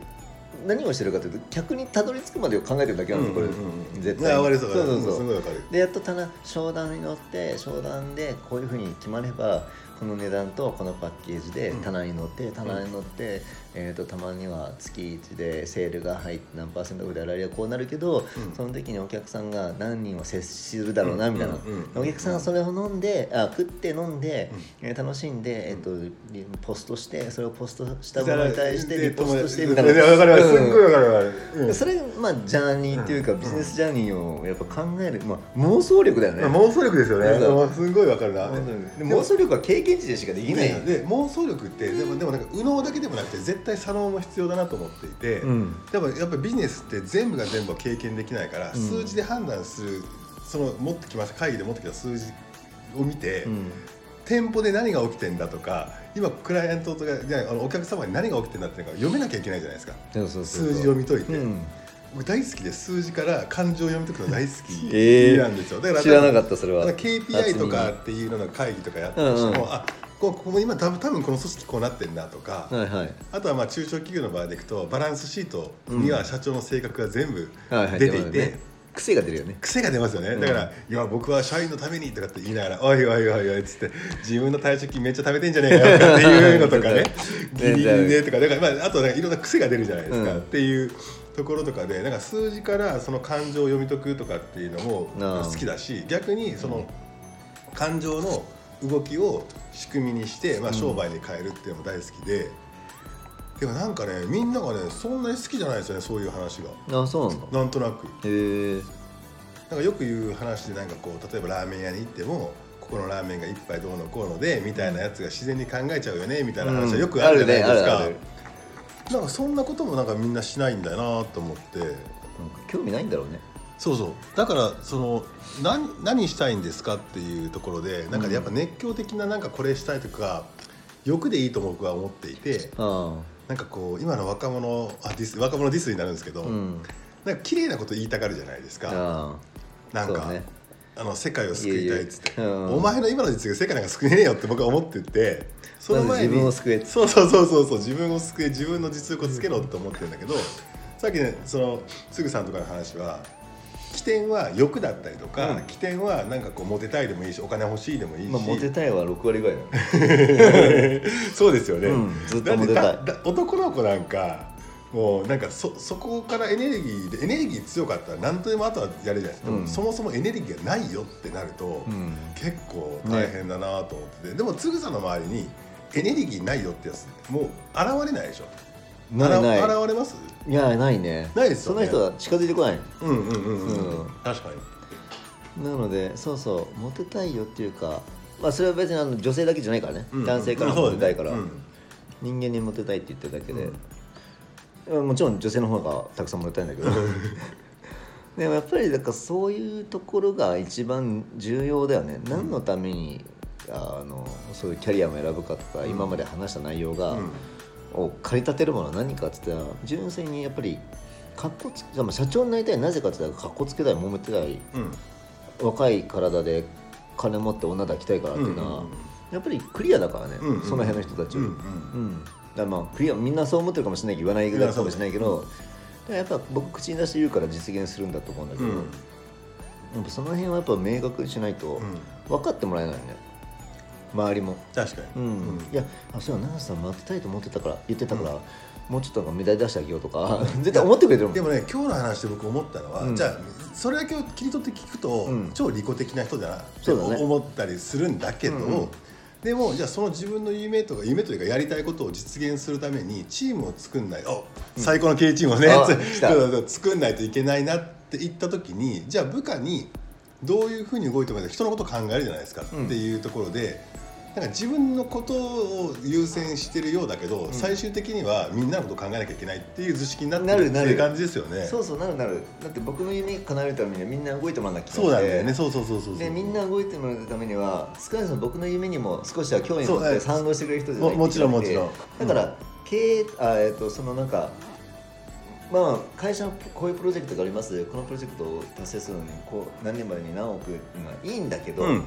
何をしてるかというと客にたどり着くまでを考えてるだけなんですよ、これ、絶対そうそうそうでやっとただ商談に乗って商談でこういうふうに決まればこの値段とこのパッケージでうん。棚に乗って棚に乗って、えー、とたまには月1でセールが入って何パーセントオフであられはこうなるけど、うん。その時にお客さんが何人を接するだろうなみたいな、お客さんがそれを飲んであ食って飲んで、う楽しんで、えー、とリポストしてそれをポストしたものに対してリポストしてみみたいな。わかりますすっうんごいわかそれまあジャーニーっていうか、ビジネスジャーニーをやっぱ考える、まあ、妄想力だよね、妄想力ですよね。すごいわかるな。で妄想力は経験値でしかできない、ねで妄想力ってでもでもなんか右脳だけでもなくて絶対左脳も必要だなと思っていて、うん。でもやっぱりビジネスって全部が全部は経験できないから、うん。数字で判断するその持ってきました会議で持ってきた数字を見て、うん。店舗で何が起きてんだとか今クライアントとかじゃああのお客様に何が起きてんだっていうのが読めなきゃいけないじゃないですか。そうそうそうそう。数字を見といて、うん。僕大好きで数字から感情を読み解くの大好き。えーなんですよ、だから知らなかったそれは。KPI とかっていうのの会議とかやった。としても、あこここ今多分多分この組織こうなってんなとか、はいはい。あとはまあ中小企業の場合でいくとバランスシートには社長の性格が全部出ていて、ね。癖が出るよね。癖が出ますよね、うんだから「いや僕は社員のために」とかって言いながら「おいおいおいおい」っつって自分の退職金めっちゃ食べてんじゃねえかっていうのとかね。ギリギリねとか。だから、まあ、あとなんかいろんな癖が出るじゃないですか、うん。っていうところとかでなんか数字からその感情を読み解くとかっていうのも好きだし逆にその感情の動きを仕組みにして、まあ、商売に変えるっていうのも大好きで。でもなんかねみんながねそんなに好きじゃないですよねそういう話が。あそうなんだ。なんとなく。へえ。なんかよく言う話でなんかこう例えばラーメン屋に行ってもここのラーメンが一杯どうのこうのでみたいなやつが自然に考えちゃうよねみたいな話はよくあるじゃないですか、あるねあるあるなんかそんなこともなんかみんなしないんだよなと思って。なんか興味ないんだろうね。そうそう。だからその何何したいんですかっていうところでなんかやっぱ熱狂的ななんかこれしたいとか欲でいいと僕は思っていてあなんかこう今の若者あディス若者ディスになるんですけど、あうん。なんか綺麗なこと言いたがるじゃないですか。あなんか、ねあの世界を救いたいっつって、お前の今の実力世界なんか救えねえよって僕は思っててその前に自分を救えそうそうそうそうそう自分を救え自分の実力をつけろって思ってるんだけどさっきねそのつぐさんとかの話は起点は欲だったりとか、うん。起点はなんかこうモテたいでもいいしお金欲しいでもいいし、まあモテたいは6割ぐらい そうですよね、うんずっとモテたい。男の子なんかもうなんかそそこからエネルギーでエネルギー強かったら何とでもあとはやるじゃないですか、うん。そもそもエネルギーがないよってなると、うん。結構大変だなと思ってて、でもつぐさんの周りにエネルギーないよってやつもう現れないでしょ。ないない。現現れます？いやないね。ないですよね。その人は近づいてこない。うんうんうんうん、うん。確かに。なのでそうそうモテたいよっていうかまあそれは別にあの女性だけじゃないからね、うん男性からもモテたいから、うん。人間にモテたいって言ってるだけで、もちろん女性の方がたくさんモテたいんだけど。でもやっぱりだからそういうところが一番重要だよね、何のためにあのそういうキャリアも選ぶかとか、今まで話した内容が、うん。を駆り立てるものは何かって言ったら純粋にやっぱりかっこつまあ社長になりたいなぜかって言ったらかっこつけたい揉めてたいうん。若い体で金持って女抱きたいからっていうのは、うんうんうんやっぱりクリアだからね、うんうん。その辺の人たちは、うんうん。うん。だまあクリアみんなそう思ってるかもしれないけど言わないだけかもしれないけど、やっぱ僕口に出して言うから実現するんだと思うんだけど、うん。やっぱその辺はやっぱ明確にしないと分かってもらえないよ。ね周りも。確かに、うん。いやあそう長瀬さん待ってたいと思ってたから言ってたから、もうちょっとなんかメダル出してあげようとか 絶対思ってくれてるもん。でもね今日の話で僕思ったのは、うん。じゃあそれだけを切り取って聞くと、うん。超利己的な人だなって思ったりするんだけど、うんうんでもじゃあその自分の夢とか夢というかやりたいことを実現するためにチームを作んない。お最高の経営チームをね、作んないといけないなって言った時にじゃあ部下にどういうふうに動いてもらうか人のことを考えるじゃないですかっていうところで、なんか自分のことを優先してるようだけど、最終的にはみんなのことを考えなきゃいけないっていう図式になってなるなる。っていう感じですよね。そうそうなるなる。だって僕の夢叶えるためにはみんな動いてもらわなきゃいけそうなんだよね。そうそうそうそう。でみんな動いてもらうためには少なくとも僕の夢にも少しは興味を持って賛同してくれる人じゃないとももちろんもちろん。だから経営あえっ、とそのなんかまあ会社のこういうプロジェクトがあります。このプロジェクトを達成するのにこう何年までに何億っていうのはいいんだけど、うん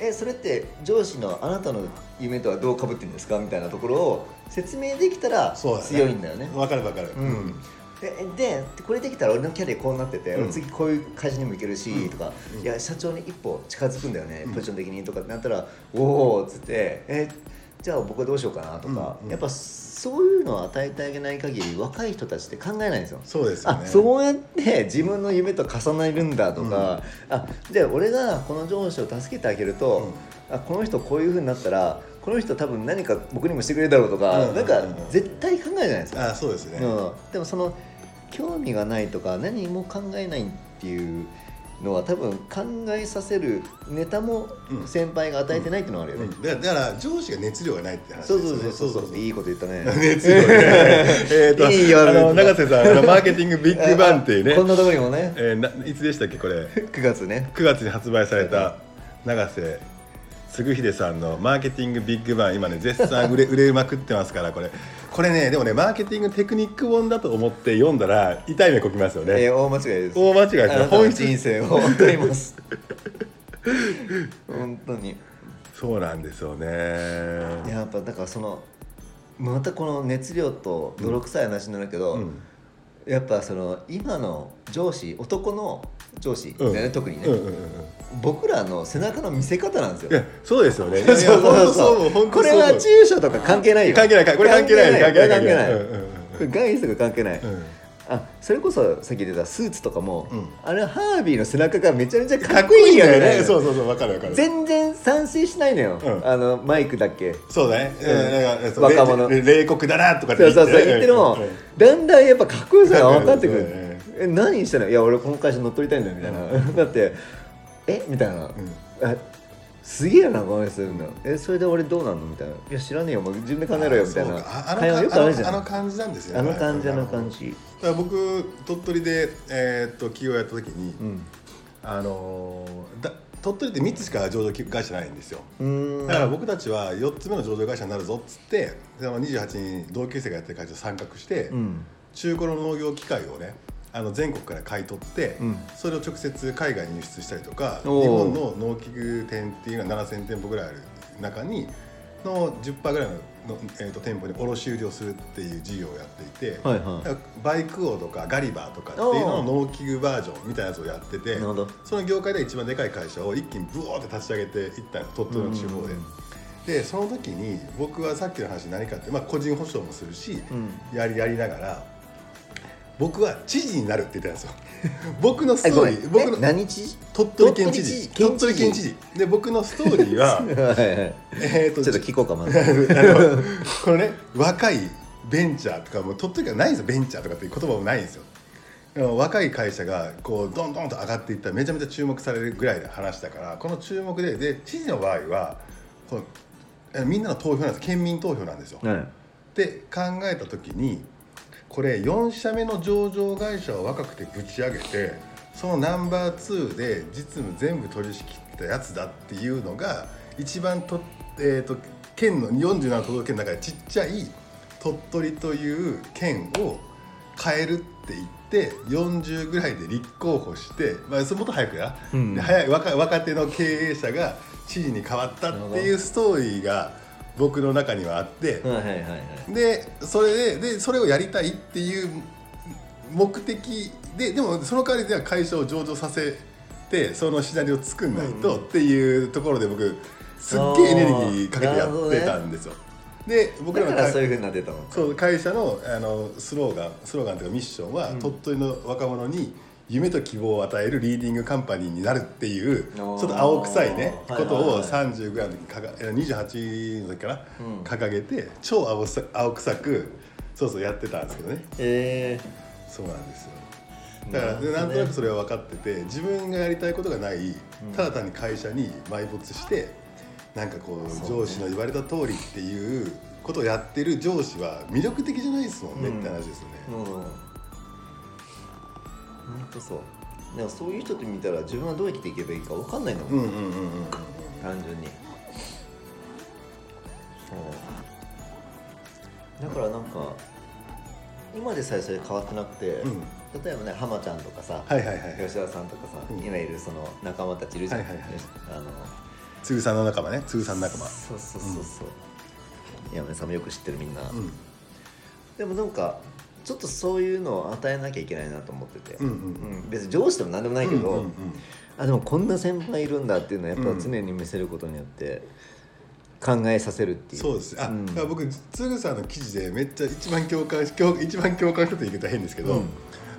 えそれって上司のあなたの夢とはどうかぶってるんですか？みたいなところを説明できたら強いんだよね。わかるわかる。うん。ででこれできたら俺のキャリアこうなってて、うん。俺次こういう会社にも行けるし、うん。とか、うん。いや社長に一歩近づくんだよね、うん。ポジション的にとかってなったらおおっつってえじゃあ僕はどうしようかなとか、うんうんやっぱそういうのを与えてあげない限り若い人たちって考えないんですよ。あそうですよね。そうやって自分の夢と重ねるんだとか、あじゃあ俺がこの上司を助けてあげると、あこの人こういうふうになったらこの人多分何か僕にもしてくれるだろうとか、うんなんかうんうん絶対考えるじゃないですか。あそうですね。うん、でもその興味がないとか何も考えないっていうのは多分考えさせるネタもうん。先輩が与えてないっていうのがあるよね、うん。だだから上司が熱量がないって話。そう。そうそうそうそう。いいこと言ったね。熱量ね。えっといいよあの永瀬さんマーケティングビッグバンっていうね。こん。なところにもね。えーないつでしたっけこれ？9月ね。9月に発売された永瀬嗣秀さんのマーケティングビッグバン。今ね絶賛売れ売れまくってますからこれこれねでもねマーケティングテクニック本だと思って読んだら痛い目こきますよね、えー、大間違いです。大間違いです本質。人生を本当にます。本当に。そうなんですよね。やっぱだからそのまたこの熱量と泥臭い話になるけど、うん。やっぱその今の上司男の上司ね、うん。特にね、うんうんうん僕らの背中の見せ方なんですよ。いやそうですよね。い そうそうそうこれは中小とか関係ないよ。関係ないこれ関係ない関係ない関係ない。外出が関係ない、うん。あそれこそさっき言ってたスーツとかも、うん。あれハービーの背中がめちゃめちゃかかっこいいよね。ねそうそうそうわかるわかる。全然賛成しないのよ、うん。あのマイクだっけ。そうだね、うん。えー若者。れ冷酷だなとかってそうそうそう言ってるもだんだんやっぱかっこよさが分かってくる。うんうんえ何してんの？いや俺この会社乗っ取りたいんだよみたいな。だってえ？みたいな、あすげえなこの人するの。えそれで俺どうなんの？みたいな。いや知らねえよもう自分で考えろよみたいな。ああのよくあるじゃん。あの感じなんですよあの感じあの感じ。だから僕鳥取で、えーっと企業やった時に、うん。あのーだ鳥取って3つしか上場会社ないんですよ。だから僕たちは4つ目の上場会社になるぞっつってでも28に同級生がやってる会社に参画して、うん。中古の農業機械をねあの全国から買い取って、うん。それを直接海外に輸出したりとか日本の農機具店っていうのは7000店舗ぐらいある中にの10%ぐらいのの、えー、と店舗に卸売りをするっていう事業をやっていて、はいはい。バイク王とかガリバーとかっていうのの農機具バージョンみたいなやつをやっててその業界で一番でかい会社を一気にブオーって立ち上げていったの鳥取の地方で。うん。でその時に僕はさっきの話何かって、まあ、個人保証もするし、うん。やりやりながら僕は知事になるって言ってたんですよ。僕のストーリー僕のえ何知事？鳥取県知事。鳥取県知事。で僕のストーリーは えーとちょっと聞こうかまず このね若いベンチャーとかもう鳥取からないんですよ。ベンチャーとかっていう言葉もないんですよ。若い会社がこうどんどんと上がっていったらめちゃめちゃ注目されるぐらいの話だからこの注目でで知事の場合はこうえみんなの投票なんです。県民投票なんですよ。はい。って考えた時にこれ4社目の上場会社を若くてぶち上げてそのナンバー2で実務全部取り仕切ったやつだっていうのが一番と,、えー、と県の47都道府県の中でちっちゃい鳥取という県を変えるって言って40ぐらいで立候補して、まあ、それもっと早くや、うん。で早い若若手の経営者が知事に変わったっていうストーリーが僕の中にはあって、はいはいはいはい。でそれででそれをやりたいっていう目的ででもその代わりでは会社を上場させてそのシナリオを作んないとっていうところで僕すっげえエネルギーかけてやってたんですよ。で僕らのらそういうふうになってたのそう会社のあのスローガンスローガンというかミッションは、鳥取の若者に夢と希望を与えるリーディングカンパニーになるっていうちょっと青臭いねはいことをはい。はい30ぐらいの時かがえ28の時かな、うん掲げて超青さ青臭くそうそうやってたんですけどね。えそうなんですよ。だからなんとなくそれは分かってて自分がやりたいことがないただ単に会社に埋没してなんかこう上司の言われた通りっていうことをやってる上司は魅力的じゃないですもんねうんって話ですよね。う本当そう。でもそういう人って見たら自分はどう生きていけばいいか分かんないんだもん、うんうんうんうんうん。単純に。そう。だからなんか今でさえそれ変わってなくて、うん。例えばね浜ちゃんとかさ、はいはいはい。吉田さんとかさ、うん。今いるその仲間たちいるじゃん、はいはいはい。あのつぐさんの仲間ね。つぐさん仲間。そうそうそうそう、山根さんもよく知ってるみんな、うん。でもなんかちょっとそういうのを与えなきゃいけないなと思ってて、うんうんうん。別に上司でも何でもないけど、うんうんうん。あでもこんな先輩いるんだっていうのはやっぱ常に見せることによって考えさせるっていう。そうです。あ、ん。だから僕つぐさんの記事でめっちゃ一番共感し共一番共感したと言い方は変ですけど、うん。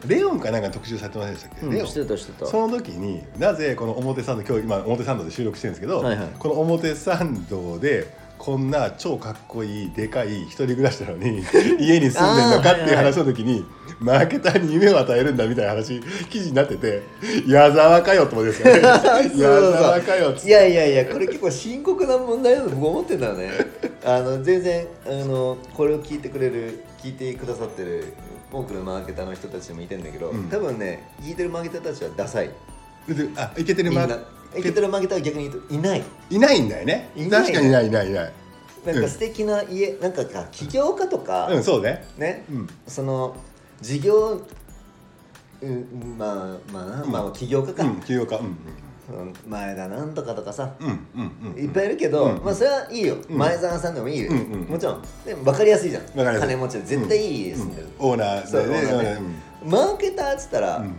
レオンかなんか特集されてませんでしたっけ、うんレオンしてた。してたその時になぜこの表参道今日今表参道で収録してるんですけど、はいはい。この表参道でこんな超かっこいいでかい一人暮らしなのに 家に住んでんのかっていう話の時にマーケターに夢を与えるんだみたいな話記事になってて矢沢かよって思ですよね。矢沢かよって。いやいやいやこれ結構深刻な問題だと僕思ってんだよね。あの全然あのこれを聞いてくれる聞いてくださってる多くのマーケターの人たちもいてんだけど、うん。多分ね聞いてるマーケターたちはダサい。であいけてるみんなマー聞いてるマーケターは逆に言うといない。いないんだよね。いない確かにいないいないいない。なんか素敵な家、なんかか起業家とか、うん。そうね。ね、うん。その事業うんまあまあまあ起業家か、うん起業家。うんその前田なんとかとかさ、うんうんうんうん。いっぱいいるけど、うん。まあそれはいいよ、うん。前澤さんでもいいよ、うんうんもちろん。でも分かりやすいじゃん。わかりやすい。金持ちで。絶対いい家住んでる、オーナーそう。オーナーでうんマーケターっつったら、うん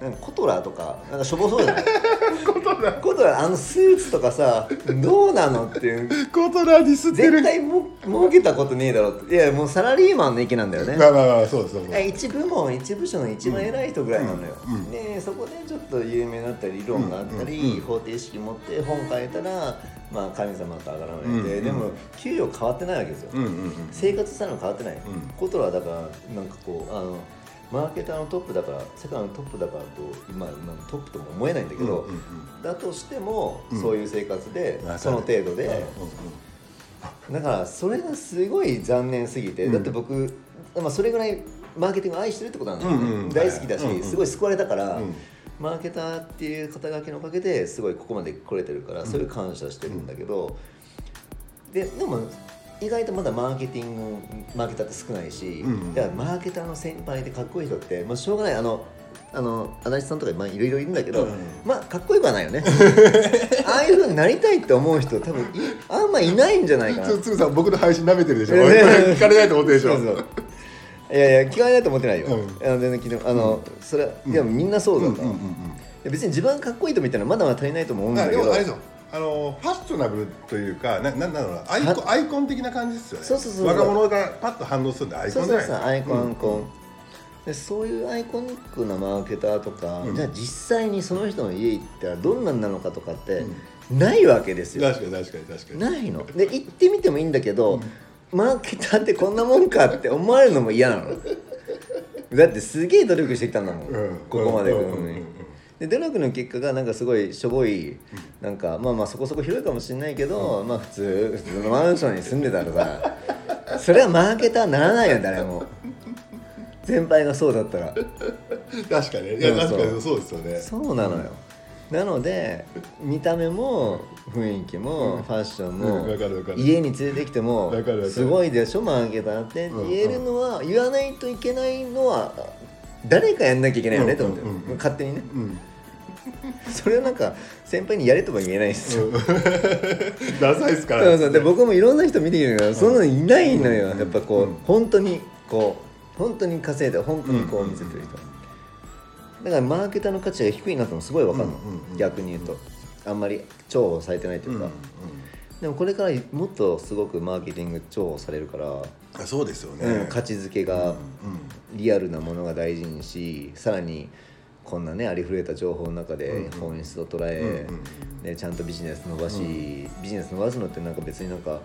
なんかコトラとかなんかしょぼそうじゃない？コトラ。コトラあのスーツとかさどうなのっていう。コトラディスってる。絶対も儲けたことねえだろって。いやもうサラリーマンの域なんだよね。まあまあまあそうそうそう。え一部門一部署の一番偉い人ぐらいなのよ、うんうんでそこでちょっと有名になったり理論があったり、うんうん。方程式持って本書いたらまあ神様とあがられて、うんうんでも給料変わってないわけですよ、うんうんうん。生活スタイルも変わってない、ん。コトラはだからなんかこうあのマーケターのトップだから世界のトップだからと今今のトップとも思えないんだけど、うんうんうん。だとしても、うん。そういう生活でその程度で、だからそれがすごい残念すぎて、うん。だって僕、まあ、それぐらいマーケティングを愛してるってことなんだよね、うんうん大好きだし、はいはいすごい救われたから、うん。マーケターっていう肩書きのおかげですごいここまで来れてるから、それ感謝してるんだけど、ででも意外とまだマーケティングマーケターって少ないし、うんうん。だからマーケターの先輩でかっこいい人ってもうしょうがない。あのあの足立さんとかまあいろいろいるんだけど、うんまあかっこよくはないよね。ああいうふうになりたいって思う人多分いあんまいないんじゃないかな。つつぐさん僕の配信舐めてるでしょ。聞かれないと思ってるでしょ。そういやいや聞かれないと思ってないよ、うん。あの全然聞いてあの、それいやみんなそうだった、別に自分がかっこいいと見たらまだまだ足りないとも思うんあだけど。でもあれあのファッショナブルというかななんだろうなアイコンアイコン的な感じですよね。そうそうそう。若者がパッと反応するんでアイコそうそうンじゃないそうアイコン、うんアイコン。でそういうアイコニックなマーケターとか、うん。じゃあ実際にその人の家行ったらどんなんなのかとかって、ないわけですよ。確かに確かに確かに。ないの。で行ってみてもいいんだけど、マーケターってこんなもんかって思われるのも嫌なの。だってすげえ努力してきたんだもん、うん。ここまで来るのに、うんうんうんうんで努力の結果がなんかすごいしょぼいなんかまあまあそこそこ広いかもしれないけど、まあ普通普通のマンションに住んでたらさそれはマーケターならないよ誰も。先輩がそうだったら。確かにいや確かにそうですよね。そうなのよ、なので見た目も雰囲気もファッションも、家に連れてきてもすごいでしょマーケターってうん言えるのは、言わないといけないのは誰かやん。なきゃいけないよねと思って、勝手にねうん それはなんか先輩にやれとは言えないですよ、ダサいっすから。そうそう。で僕もいろんな人見てきてるからそんなのいないのよ、うん。やっぱこう、うん。本当にこう本当に稼いで本当にこう見せてる人、だからマーケターの価値が低いなってのすごい分かるの、うんうんうん逆に言うと。あんまり重宝されてないというか、でもこれからもっとすごくマーケティング重宝されるから、あそうですよね、うん、価値づけがうん。リアルなものが大事にしさらにこんなねありふれた情報の中でうん。うん本質を捉え、うんうん。ね、ちゃんとビジネス伸ばし、うビジネス伸ばすのってなんか別になんか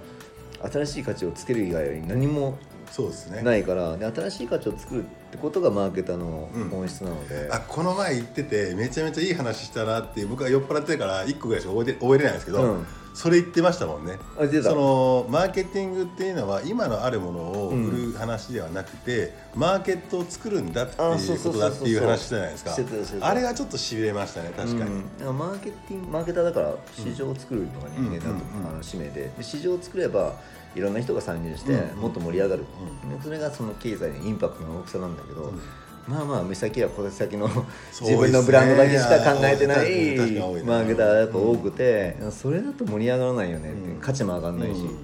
新しい価値をつける以外に何もそうですね。ないから、で新しい価値を作るってことがマーケターの本質なので、あこの前言っててめちゃめちゃいい話したなって僕は酔っ払ってるから1個ぐらいしか覚えて覚えれないんですけど、うんそれ言ってましたもんね。そのマーケティングっていうのは今のあるものを売る話ではなくて、マーケットを作るんだっていうことだっていう話じゃないですか。あれがちょっとしびれましたね確かに、うん。マーケティングマーケターだから市場を作るのが人間だと、うん。うん。うん。あの使命で。で市場を作ればいろんな人が参入してうん。もっと盛り上がる、うでそれがその経済のインパクトの大きさなんだけど、うんまあまあ目先は小先のそうですね。自分のブランドだけしか考えてないマーケターがやっぱ多くて、それだと盛り上がらないよねうん。価値も上がらないし、うん。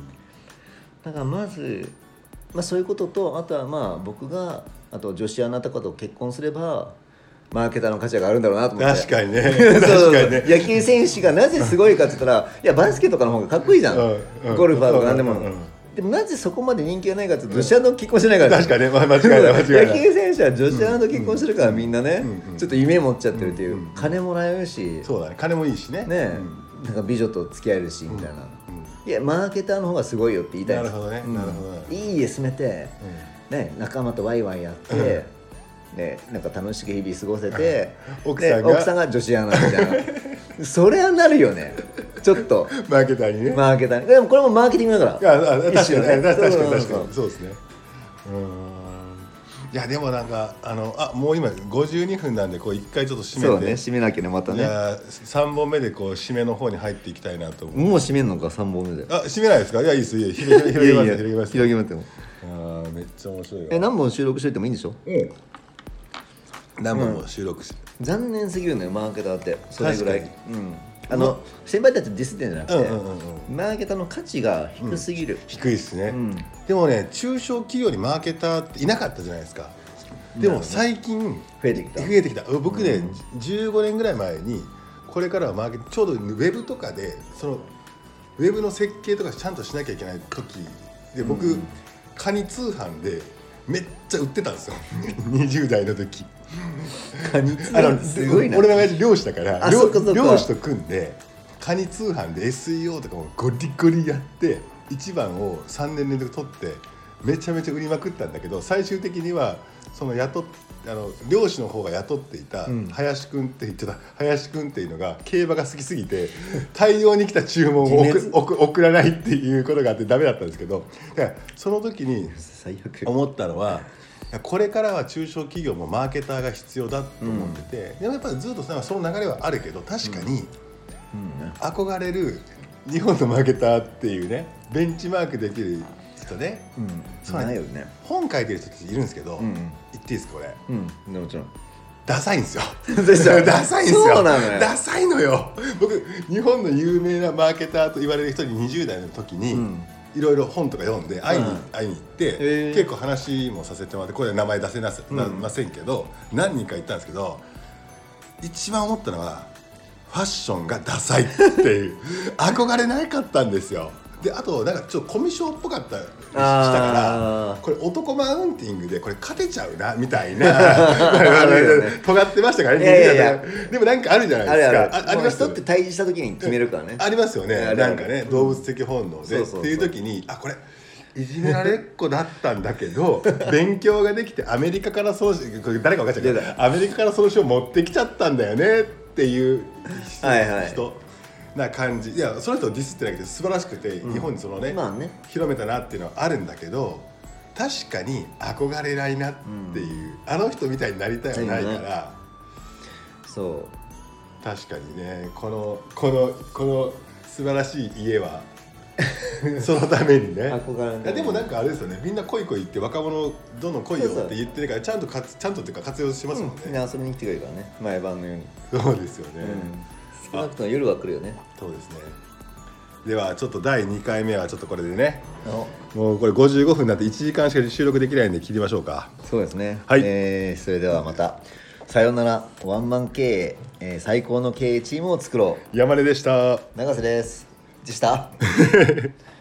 だからまず、まあ、そういうこととあとはまあ僕があと女子アナとかと結婚すればマーケターの価値があるんだろうなと思って。確かにね。そう確かにね。野球選手がなぜすごいかって言ったらいやバスケとかの方がかっこいいじゃん、うん。うん。ゴルファーとか何でも、うんうんうんでもなぜそこまで人気がないかって言うと女子アナと結婚してないから。確かに。ねまあ間違いない間違いない。野球選手は女子アナと結婚してるからみんなね、ちょっと夢持っちゃってるっていう、金もらえるし。そうだね。金もいいしね。ね、うん。なんか美女と付き合えるしみたいな、うん。いやマーケターの方がすごいよって言いたいなるほどねうん。なるほど。ねいい家住めて、ね、仲間とワイワイやって、ね、なんか楽しく日々過ごせて奥さんがで奥さんが女子アナみたいな。それはなるよねちょっと。マーケターにね。マーケターでもこれもマーケティングだから。いやあ確かにね。ね。確かにそう確かに。そうですね。うん。いやでもなんかあのあもう今52分なんでこう一回ちょっと締めて。そうね。締めなきゃねまたね。いや3本目でこう締めの方に入っていきたいなと思う。もう締めんのか3本目で。あ締めないですか？いやいいですいい広げ広げます広げます。広げますよ。あーめっちゃ面白いよえ何本収録しといてもいいんでしょ？うん。何本も収録し残念すぎるのよマーケターって。それぐらい。うんあの、先輩たちディスってんじゃなくて、マーケターの価値が低すぎる、低いですね、うん。でもね中小企業にマーケターっていなかったじゃないですか。でも最近増えてきた。増えてきた。僕ね、15年ぐらい前にこれからはマーケちょうどウェブとかでそのウェブの設計とかちゃんとしなきゃいけない時で僕、カニ通販でめっちゃ売ってたんですよ。20代の時 カニツあのすごいな。俺の親父漁師だから漁師と組んでカニ通販で SEO とかもゴリゴリやって一番を3年連続取ってめちゃめちゃ売りまくったんだけど最終的にはその雇っあの漁師の方が雇っていたん。林くんって言ってた。林くんっていうのが競馬が好きすぎて大量に来た注文を送らないっていうことがあってダメだったんですけどだからその時に思ったのはこれからは中小企業もマーケターが必要だと思ってて、でもやっぱりずっとその流れはあるけど確かにうん。憧れる日本のマーケターっていうねベンチマークできる人ねうん。そうねないよね本書いてる人たちいるん。ですけど、うん。言っていいですかこれうん。もちろん。ダサいん。ですよダサいん。ですよダサいのよ僕日本の有名なマーケターと言われる人に20代の時に、うんいろいろ本とか読んで会いに,、うん会いに行って、結構話もさせてもらってこれ名前出せなせ、なうんませんけど何人か行ったんですけど一番思ったのはファッションがダサいっていう 憧れなかったんですよ。であとなんかちょっとコミュ障っぽかったしたからあこれ男マウンティングでこれ勝てちゃうなみたいな 尖ってましたからねいやいやいや。でもなんかあるじゃないですか。あります？人って対峙した時に決めるからね。ありますよね。なんかね動物的本能で。そうそうそう。っていう時にあこれいじめられっ子だったんだけど 勉強ができてアメリカから送信これ誰か分かっちゃうけどアメリカから送信を持ってきちゃったんだよねっていう人、はいはいな感じ。いやその人をディスってなくて素晴らしくて、日本にそのね,、まあね。広めたなっていうのはあるんだけど確かに憧れないなっていう、あの人みたいになりたいはないから、そ確かにねこのこのこの素晴らしい家は そのためにね。憧れない。でもなんかあれですよね。みんな恋恋言って若者どんどん恋よそうそう。って言ってるからちゃんとかつちゃんとっていうか活用しますもんね、うみんな遊びに来てくれるからね。毎晩のように、そうですよね、少なくとも夜は来るよねそうですね。ではちょっと第2回目はちょっとこれでね。あもうこれ55分になって1時間しか収録できないんで切りましょうか。そうですね。はい。えーそれではまたさようなら。ワンマン経営、えー最高の経営チームを作ろう。山根でした。永瀬です。でした